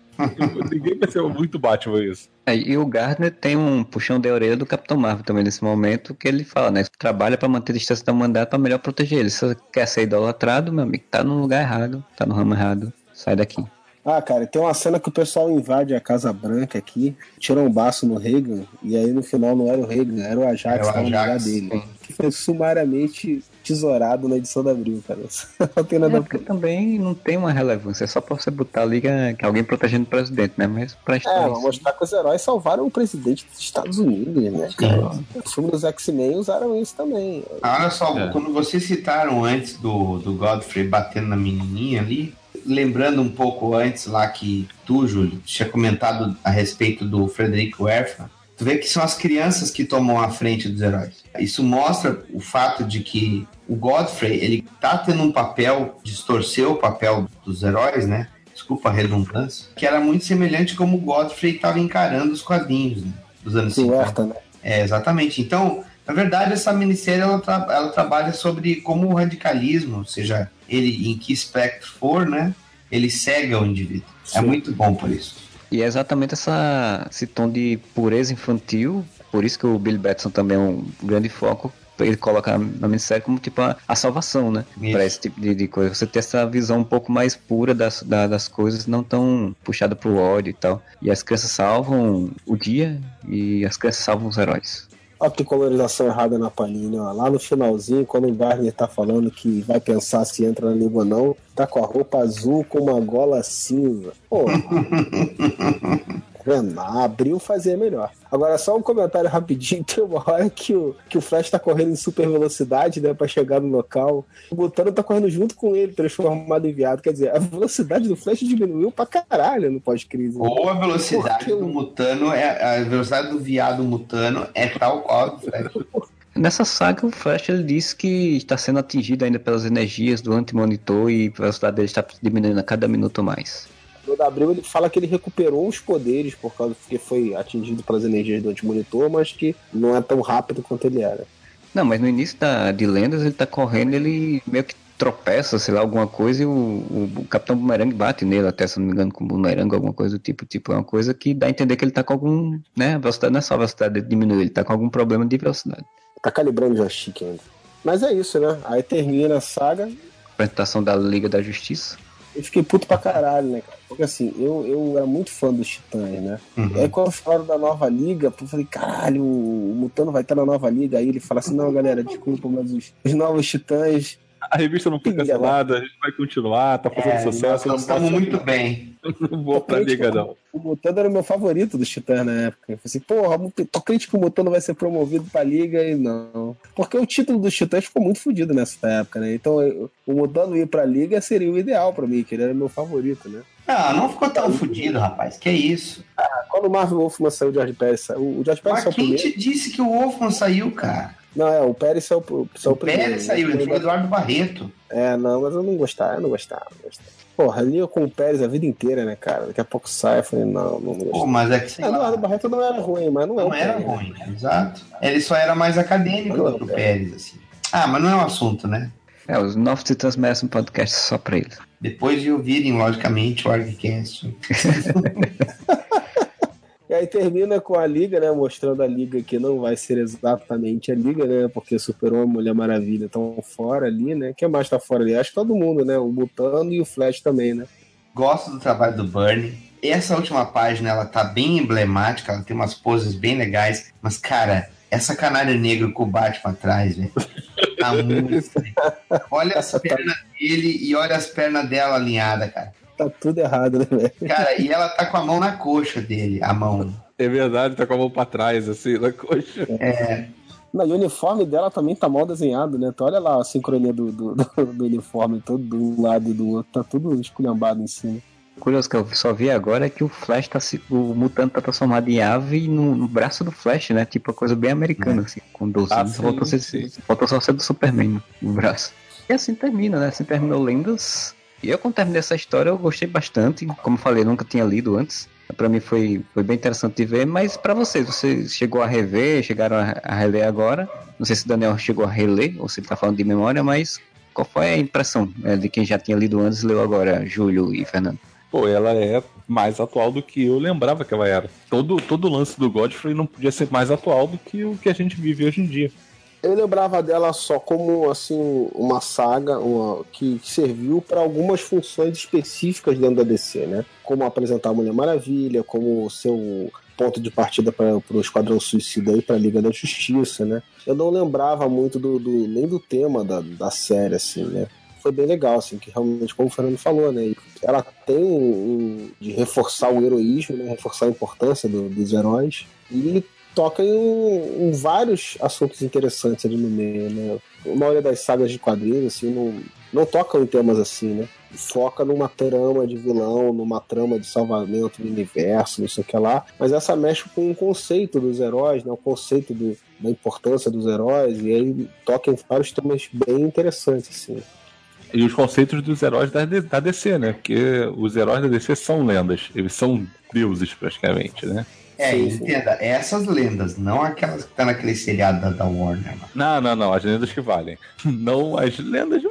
Ninguém percebeu muito Batman isso. É, e o Gardner tem um puxão de orelha do Capitão Marvel também nesse momento, que ele fala, né? Trabalha pra manter a distância da humanidade pra melhor proteger ele. Se você quer ser idolatrado, meu amigo, tá no lugar errado, tá no ramo errado. Sai daqui. Ah, cara, tem uma cena que o pessoal invade a Casa Branca aqui, tira um baço no Reagan, e aí no final não era o Reagan, era o Ajax Era o Ajax, dele. Que foi sumariamente tesourado na edição da Abril, cara. Não tem nada É, porque também não tem uma relevância, é só pra você botar ali que é alguém protegendo o presidente, né? Mas pra É, história. pra mostrar que os heróis salvaram o presidente dos Estados Unidos, né, cara? O filme dos X-Men usaram isso também. Ah, Olha só, É. quando vocês citaram antes do, do Godfrey batendo na menininha ali, lembrando um pouco antes lá que tu, Júlio, tinha comentado a respeito do Frederico Werfer, tu vê que são as crianças que tomam a frente dos heróis. Isso mostra o fato de que o Godfrey, ele tá tendo um papel, distorceu o papel dos heróis, né? Desculpa a redundância, que era muito semelhante como o Godfrey estava encarando os quadrinhos né? dos anos Sim, 50. Herta, né? É, exatamente. Então, na verdade, essa minissérie ela, tra- ela trabalha sobre como o radicalismo, seja ele em que espectro for, né? Ele cega o indivíduo. É Sim. muito bom por isso. E é exatamente essa, esse tom de pureza infantil, por isso que o Billy Batson também é um grande foco. Ele coloca na minissérie como tipo a, a salvação, né? Pra esse tipo de, de coisa. Você ter essa visão um pouco mais pura das, da- das coisas, não tão puxada pro ódio e tal. E as crianças salvam o dia e as crianças salvam os heróis. Ó, que colorização errada na Panini, ó. Lá no finalzinho, quando o Barney tá falando que vai pensar se entra na liga ou não, tá com a roupa azul com uma gola cinza. Pô. Vendo? Abriu fazia melhor. Agora, só um comentário rapidinho. Tem uma hora que o, que o Flash tá correndo em super velocidade, né? Pra chegar no local. O Butano tá correndo junto com ele, transformado em viado. Quer dizer, a velocidade do Flash diminuiu pra caralho no pós-crise. né? Ou a velocidade Porque do mutano, é, a velocidade do viado mutano é tal qual do Flash. Nessa saga, o Flash ele disse que está sendo atingido ainda pelas energias do antimonitor e a velocidade dele está diminuindo a cada minuto mais. No da Abril ele fala que ele recuperou os poderes por causa que foi atingido pelas energias do antimonitor, mas que não é tão rápido quanto ele era. Não, mas no início da, de Lendas ele tá correndo, ele meio que tropeça, sei lá, alguma coisa e o, o, o Capitão Boomerang bate nele, até se não me engano, com o Boomerang, alguma coisa do tipo. Tipo, é uma coisa que dá a entender que ele tá com algum, né, a velocidade não é só a velocidade dele diminuir, ele tá com algum problema de velocidade. Tá calibrando o joystick ainda. Mas é isso, né? Aí termina a saga. Apresentação da Liga da Justiça. Eu fiquei puto pra caralho, né, cara? Porque assim, eu, eu era muito fã dos Titãs, né? Uhum. Aí quando falaram da nova liga, eu falei, caralho, o Mutano vai estar na nova liga. Aí ele fala assim, não, galera, desculpa, mas os, os novos Titãs. A revista não foi cancelada, a gente vai continuar, tá fazendo É, sucesso. nós estamos muito bem. não vou pra liga, não. O Mutano era o meu favorito dos Titãs na época. Eu falei assim, porra, tô crente que o Mutano vai ser promovido pra liga e não. Porque o título dos Titãs ficou muito fodido nessa época, né? Então eu- o Mutano ir pra liga seria o ideal pra mim, que ele era meu favorito, né? Não, não ficou tão fodido, rapaz. Que isso? Quando o Marvel Wolfman saiu, o George Pérez saiu. O George Pérez Mas quem primeiro. te disse que o Wolfman saiu, cara? Não, é, o Pérez saiu, O primeiro. Pérez saiu, né? entrou o Eduardo Barreto. É, não, mas eu não gostava, eu não gostava. não gostava. Porra, ali eu com o Pérez a vida inteira, né, cara? Daqui a pouco sai, eu falei, não, não Pô, gostava. mas é que sei É, o lá, Eduardo Barreto não era ruim, mas não, é não era Pérez. ruim, exato. Ele só era mais acadêmico Não, do que o. Pérez, assim. Ah, mas não é um assunto, né? É, os novos titãs merecem um podcast só pra eles. Depois de ouvirem, logicamente, o Argcast. E aí termina com a Liga, né? Mostrando a Liga que não vai ser exatamente a Liga, né? Porque Super-Homem e Mulher Maravilha estão fora ali, né? Quem mais tá fora ali? Acho que todo mundo, né? O Mutano e o Flash também, né? Gosto do trabalho do Bernie. Essa última página, ela tá bem emblemática, ela tem umas poses bem legais. Mas, cara, essa canário negro com o Batman atrás, velho. Tá muito. Olha as pernas dele e olha as pernas dela alinhadas, cara. Tá tudo errado, né, velho? Cara, e ela tá com a mão na coxa dele, a mão. É verdade, tá com a mão pra trás, assim, na coxa. Não, e o uniforme dela também tá mal desenhado, né? Então olha lá a sincronia do, do, do- do uniforme, todo de um lado e do outro, tá tudo esculhambado em cima. curioso que eu só vi agora é que o Flash tá se. O mutante tá transformado em ave no, no braço do Flash, né? Tipo uma coisa bem americana, assim, com 12 Ah, anos. sim. faltou só ser do Superman no braço. E assim termina, né? Assim terminou Lendas. E eu, quando terminei essa história, eu gostei bastante. Como falei, nunca tinha lido antes. Pra mim foi, foi bem interessante de ver, mas pra vocês, você chegou a rever, chegaram a, a reler agora. Não sei se o Daniel chegou a reler, ou se ele tá falando de memória, mas qual foi a impressão né, de quem já tinha lido antes e leu agora, Júlio e Fernando? Pô, ela é mais atual do que eu lembrava que ela era. Todo, todo o lance do Godfrey não podia ser mais atual do que o que a gente vive hoje em dia. Eu lembrava dela só como assim uma saga uma, que, que serviu para algumas funções específicas dentro da DC, né? Como apresentar a Mulher Maravilha, como ser o ponto de partida para o Esquadrão Suicida e para a Liga da Justiça, né? Eu não lembrava muito do, do- nem do tema da, da série, assim, né? Foi bem legal, assim, que realmente, como o Fernando falou, né? Ela tem um, de reforçar o heroísmo, né? Reforçar a importância do- dos heróis e toca em, em vários assuntos interessantes ali no meio, né? A maioria das sagas de quadrinhos, assim, não, não tocam em temas assim, né? Foca numa trama de vilão, numa trama de salvamento do universo, não sei o que lá. Mas essa mexe com o conceito dos heróis, né? O conceito do- da importância dos heróis, e aí toca em vários temas bem interessantes, assim. E os conceitos dos heróis da, da DC, né? Porque os heróis da DC são lendas. Eles são deuses, praticamente, né? É, Sim, sim. entenda, essas lendas, não aquelas que tá naquele seriado da, da Warner. Mano. Não, não, não. As lendas que valem. Não as lendas.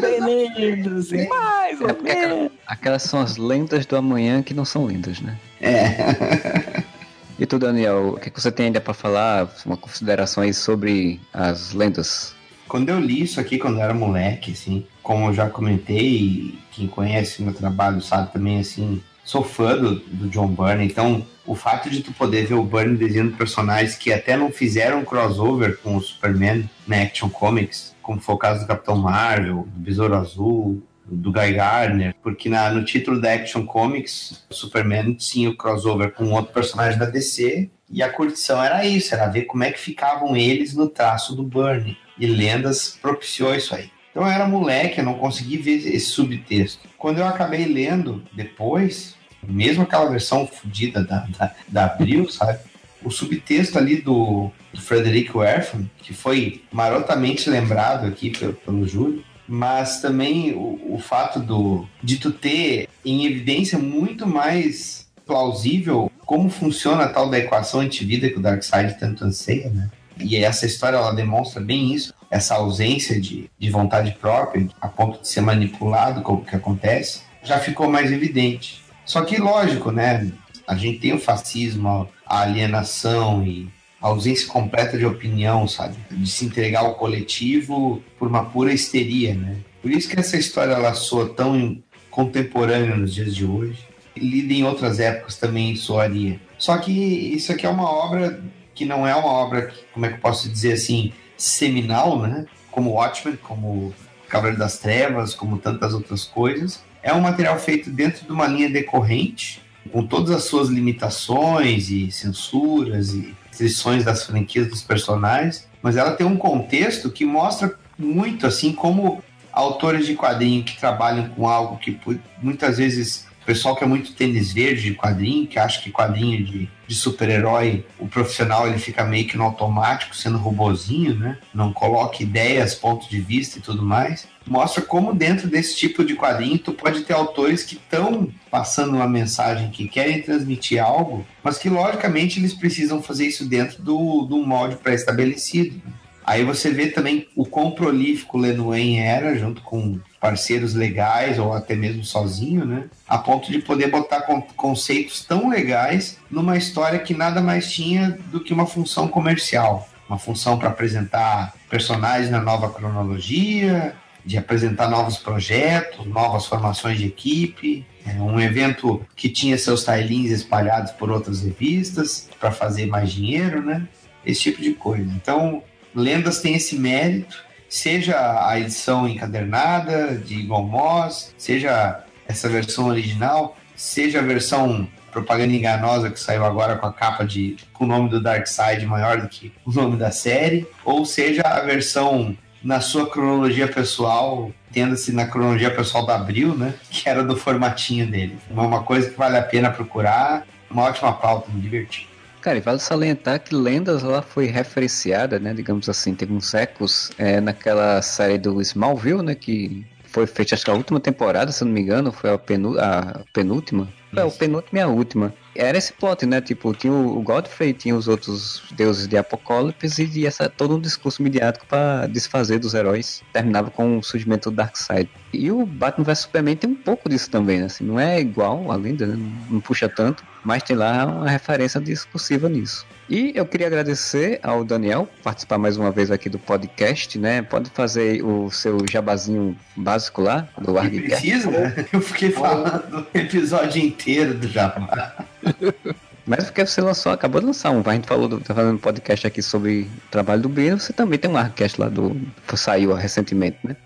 Bem lendas, assim, mais ou menos. Aquelas são as lendas do amanhã que não são lendas, né? É. E tu, Daniel, o que, que você tem ainda pra falar? Uma consideração aí sobre as lendas? Quando eu li isso aqui, quando eu era moleque, assim, como eu já comentei, quem conhece meu trabalho sabe também, assim, sou fã do, do John Byrne, então o fato de tu poder ver o Byrne desenhando personagens que até não fizeram crossover com o Superman na Action Comics, como foi o caso do Capitão Marvel, do Besouro Azul, do Guy Gardner, porque na, no título da Action Comics, o Superman tinha o crossover com outro personagem da DC, e a curtição era isso, era ver como é que ficavam eles no traço do Byrne. E Lendas propiciou isso aí. Então eu era moleque, eu não consegui ver esse subtexto. Quando eu acabei lendo depois, mesmo aquela versão fodida da, da, da Abril, sabe? O subtexto ali do, do Frederick Werfman, que foi marotamente lembrado aqui pelo, pelo Júlio, mas também o, o fato do, de tu ter em evidência muito mais plausível como funciona a tal da equação antivida que o Darkseid tanto anseia, né? E essa história ela demonstra bem isso, essa ausência de, de vontade própria, a ponto de ser manipulado como que acontece, já ficou mais evidente. Só que lógico, né? A gente tem o fascismo, a alienação e a ausência completa de opinião, sabe? De se entregar ao coletivo por uma pura histeria, né? Por isso que essa história ela soa tão contemporânea nos dias de hoje. Lida em outras épocas também soaria. Só que isso aqui é uma obra que não é uma obra, que, como é que eu posso dizer assim, seminal, né? Como Watchmen, como Cavaleiro das Trevas, como tantas outras coisas. É um material feito dentro de uma linha decorrente, com todas as suas limitações e censuras e restrições das franquias dos personagens, mas ela tem um contexto que mostra muito assim como autores de quadrinho que trabalham com algo que muitas vezes o pessoal que é muito tênis verde de quadrinho, que acha que quadrinho de, de super-herói, o profissional ele fica meio que no automático, sendo robozinho, né? Não coloca ideias, pontos de vista e tudo mais. Mostra como dentro desse tipo de quadrinho tu pode ter autores que estão passando uma mensagem, que querem transmitir algo, mas que logicamente eles precisam fazer isso dentro do, do molde pré-estabelecido. né? Aí você vê também o quão prolífico o Lenoen era, junto com parceiros legais ou até mesmo sozinho, né? A ponto de poder botar con- conceitos tão legais numa história que nada mais tinha do que uma função comercial. Uma função para apresentar personagens na nova cronologia, de apresentar novos projetos, novas formações de equipe. É um evento que tinha seus tailins espalhados por outras revistas para fazer mais dinheiro, né? Esse tipo de coisa. Então, Lendas tem esse mérito, seja a edição encadernada de Eagle Moss, seja essa versão original, seja a versão propaganda enganosa que saiu agora com a capa de com o nome do Darkseid maior do que o nome da série, ou seja a versão na sua cronologia pessoal, tenda-se na cronologia pessoal da Abril, né? Que era do formatinho dele. Uma coisa que vale a pena procurar, uma ótima pauta, me diverti. Cara, e vale salientar que Lendas ela foi referenciada, né, digamos assim, tem uns ecos é, naquela série do Smallville, né, que foi feita acho que a última temporada, se eu não me engano, foi a, a penúltima. É, o penúltimo e a última. Era esse plot, né? Tipo, tinha o Godfrey, tinha os outros deuses de Apocalipse e essa, todo um discurso midiático para desfazer dos heróis. Terminava com o surgimento do Darkseid. E o Batman vs Superman tem um pouco disso também, né? Assim, não é igual a lenda, né? não, puxa tanto, mas tem lá uma referência discursiva nisso. E eu queria agradecer ao Daniel por participar mais uma vez aqui do podcast, né? Pode fazer o seu jabazinho básico lá, do Argcast. precisa, né? Eu fiquei falando o episódio inteiro do Jabá. Mas porque você lançou, acabou de lançar um, a gente falou, do, tá fazendo um podcast aqui sobre o trabalho do Bino, você também tem um Argcast lá do, saiu recentemente, né?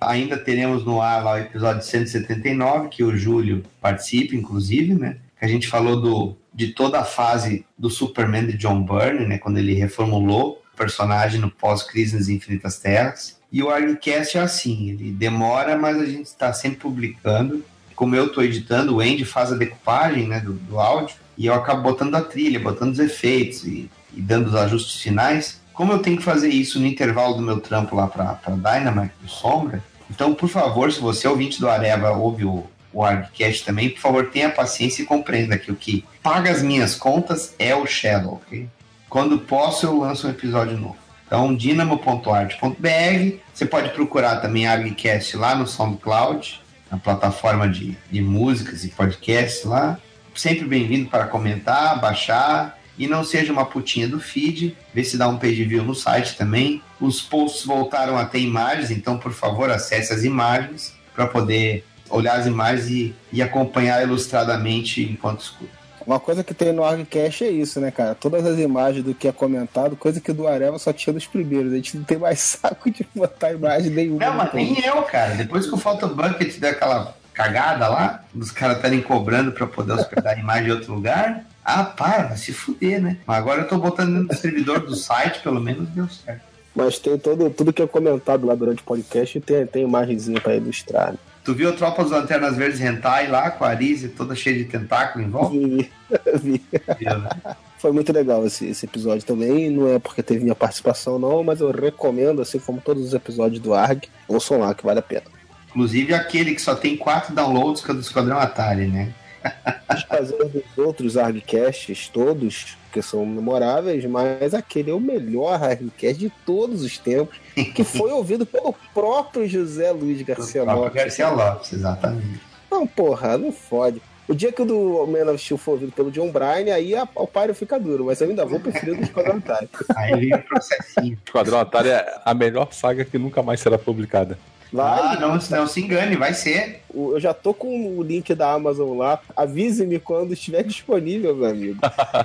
Ainda teremos no ar lá o episódio 179, que o Júlio participa, inclusive, né? Que a gente falou do, de toda a fase do Superman de John Byrne, né? Quando ele reformulou o personagem no pós-crise nas Infinitas Terras. E o ArgCast é assim, ele demora, mas a gente está sempre publicando. Como eu estou editando, o Andy faz a decupagem né, do, do áudio e eu acabo botando a trilha, botando os efeitos e, e dando os ajustes finais. Como eu tenho que fazer isso no intervalo do meu trampo lá para Dynamite do Sombra, então, por favor, se você é ouvinte do Areva, ouve o, o ArgCast também, por favor, tenha paciência e compreenda que o que paga as minhas contas é o Shadow, ok? Quando posso, eu lanço um episódio novo. Então, dinamo.art.br. Você pode procurar também ArgCast lá no SoundCloud, na plataforma de, de músicas e podcasts lá. Sempre bem-vindo para comentar, baixar e não seja uma putinha do feed. Vê se dá um page view no site também. Os posts voltaram a ter imagens, então por favor acesse as imagens para poder olhar as imagens e, e acompanhar ilustradamente enquanto escuta. Uma coisa que tem no ArgCast é isso, né, cara? Todas as imagens do que é comentado, coisa que do Areva só tinha nos primeiros. A gente não tem mais saco de botar imagem nenhuma. Não, mas depois. nem eu, cara. Depois que o Photobucket deu aquela cagada lá, dos caras estarem cobrando pra poder hospedar a imagem em outro lugar. Ah, para, vai se fuder, né? Mas agora eu tô botando do servidor do site, pelo menos deu certo. Mas tem todo, tudo que é comentado lá durante o podcast tem, tem imagenzinha pra ilustrar. Né? Tu viu a tropa dos Lanternas Verdes Hentai lá, com a Arise toda cheia de tentáculo em volta? Vi, vi. Viu, né? Foi muito legal esse, esse episódio também. Não é porque teve minha participação, não, mas eu recomendo, assim como todos os episódios do ARG. Ouçam lá, que vale a pena. Inclusive aquele que só tem quatro downloads, que é do Esquadrão Atari, né? Fazer dos outros ARGcasts, todos, que são memoráveis, mas aquele é o melhor ARGcast de todos os tempos, que foi ouvido pelo próprio José Luiz Garcia O próprio Lopes. Garcia Lopes, exatamente. Não, porra, não fode. O dia que o do Man of Steel for ouvido pelo John Bryan, aí a- o páreo fica duro, mas eu ainda vou preferir o do Esquadrão Atari. Aí vem o processinho. Esquadrão Atari é a melhor saga que nunca mais será publicada. Vai, Ah, não, não se engane, vai ser. eu já tô com o link da Amazon lá. Avise-me quando estiver disponível, meu amigo.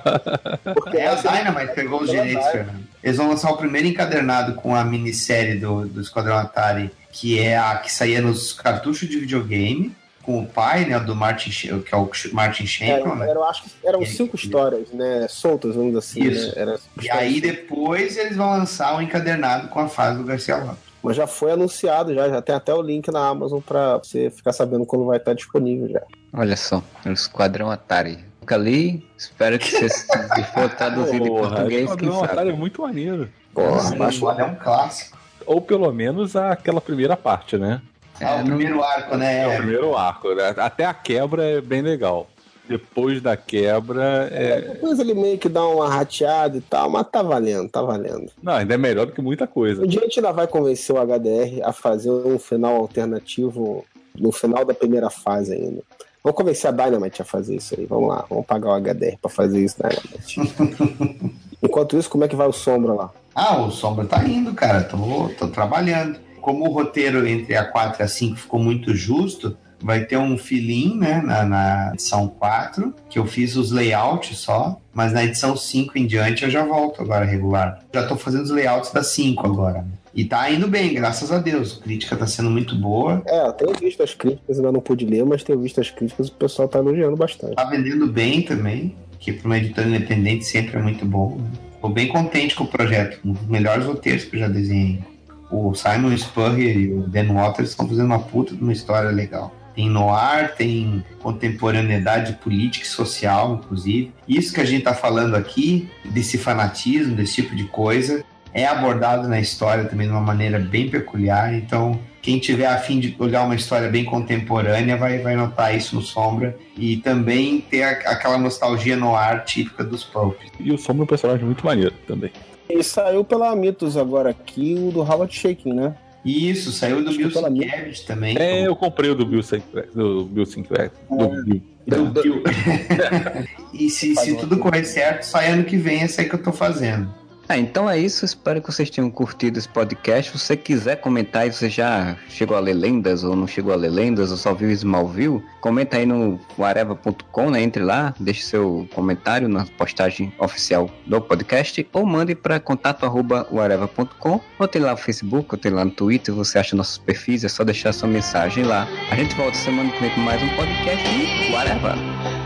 Porque É a essa- Dynamite pegou os direitos. Fernando. Eles vão lançar o primeiro encadernado com a minissérie do, do Esquadrão Atari, que é a que saía nos cartuchos de videogame, com o pai, né, do Martin, que é o Martin Shanklin, Era, né? era- eu acho que eram Ele- cinco histórias, né? Soltas, vamos dizer assim. Isso. Né? Era cinco E aí depois eles vão lançar o encadernado com a fase do Garcia Lopes. Mas já foi anunciado, já, já tem até o link na Amazon pra você ficar sabendo quando vai estar disponível já. Olha só, o Esquadrão Atari. Nunca li, espero que se, se for traduzido em português, quem Esquadrão Atari sabe. é muito maneiro. Porra, Sim, baixa é um clássico. Ou pelo menos aquela primeira parte, né? Ah, o É, não- primeiro arco, né? É o primeiro arco. né? Até a quebra é bem legal. Depois da quebra é. Depois ele meio que dá uma rateada e tal, mas tá valendo, tá valendo. Não, ainda é melhor do que muita coisa. Um dia a gente ainda vai convencer o HDR a fazer um final alternativo no final da primeira fase ainda. Vamos convencer a Dynamite a fazer isso aí. Vamos lá, vamos pagar o HDR pra fazer isso, Dynamite. Enquanto isso, como é que vai o Sombra lá? Ah, o Sombra tá indo, cara. Tô, tô trabalhando. Como o roteiro entre a 4 e a 5 ficou muito justo, vai ter um filim, né, na, na edição 4, que eu fiz os layouts só, mas na edição 5 em diante eu já volto agora regular. Já tô fazendo os layouts da 5 agora. E tá indo bem, graças a Deus. A crítica tá sendo muito boa. É, eu tenho visto as críticas, ainda não pude ler, mas tenho visto as críticas e o pessoal tá elogiando bastante. Tá vendendo bem também, que para uma editora independente sempre é muito bom. né? Tô bem contente com o projeto, um dos melhores roteiros que eu já desenhei. O Simon Spurrier e o Dan Waters estão fazendo uma puta de uma história legal. Tem noir, tem contemporaneidade política e social, inclusive. Isso que a gente tá falando aqui, desse fanatismo, desse tipo de coisa, é abordado na história também de uma maneira bem peculiar. Então, quem tiver a fim de olhar uma história bem contemporânea vai, vai notar isso no Sombra e também ter a- aquela nostalgia no ar típica dos Pulp. E o Sombra é um personagem muito maneiro também. E saiu pela Mitos agora aqui o do Howard Shaking, né? Isso, saiu do Acho Bill Sienkiewicz também. É, eu comprei o do Bill Sinclair. Do Bill Sinclair. Do Bill. Do Bill. e se, se tudo correr certo, sai ano que vem esse aí que eu tô fazendo. Ah, então é isso. Espero que vocês tenham curtido esse podcast. Se você quiser comentar e você já chegou a ler lendas ou não chegou a ler lendas ou só viu Smallville, comenta aí no areva.com, né? Entre lá, deixe seu comentário na postagem oficial do podcast ou mande para contato@areva.com ou tem lá no Facebook, ou tem lá no Twitter, você acha nossos perfis, é só deixar sua mensagem lá. A gente volta semana que vem com mais um podcast e Areva!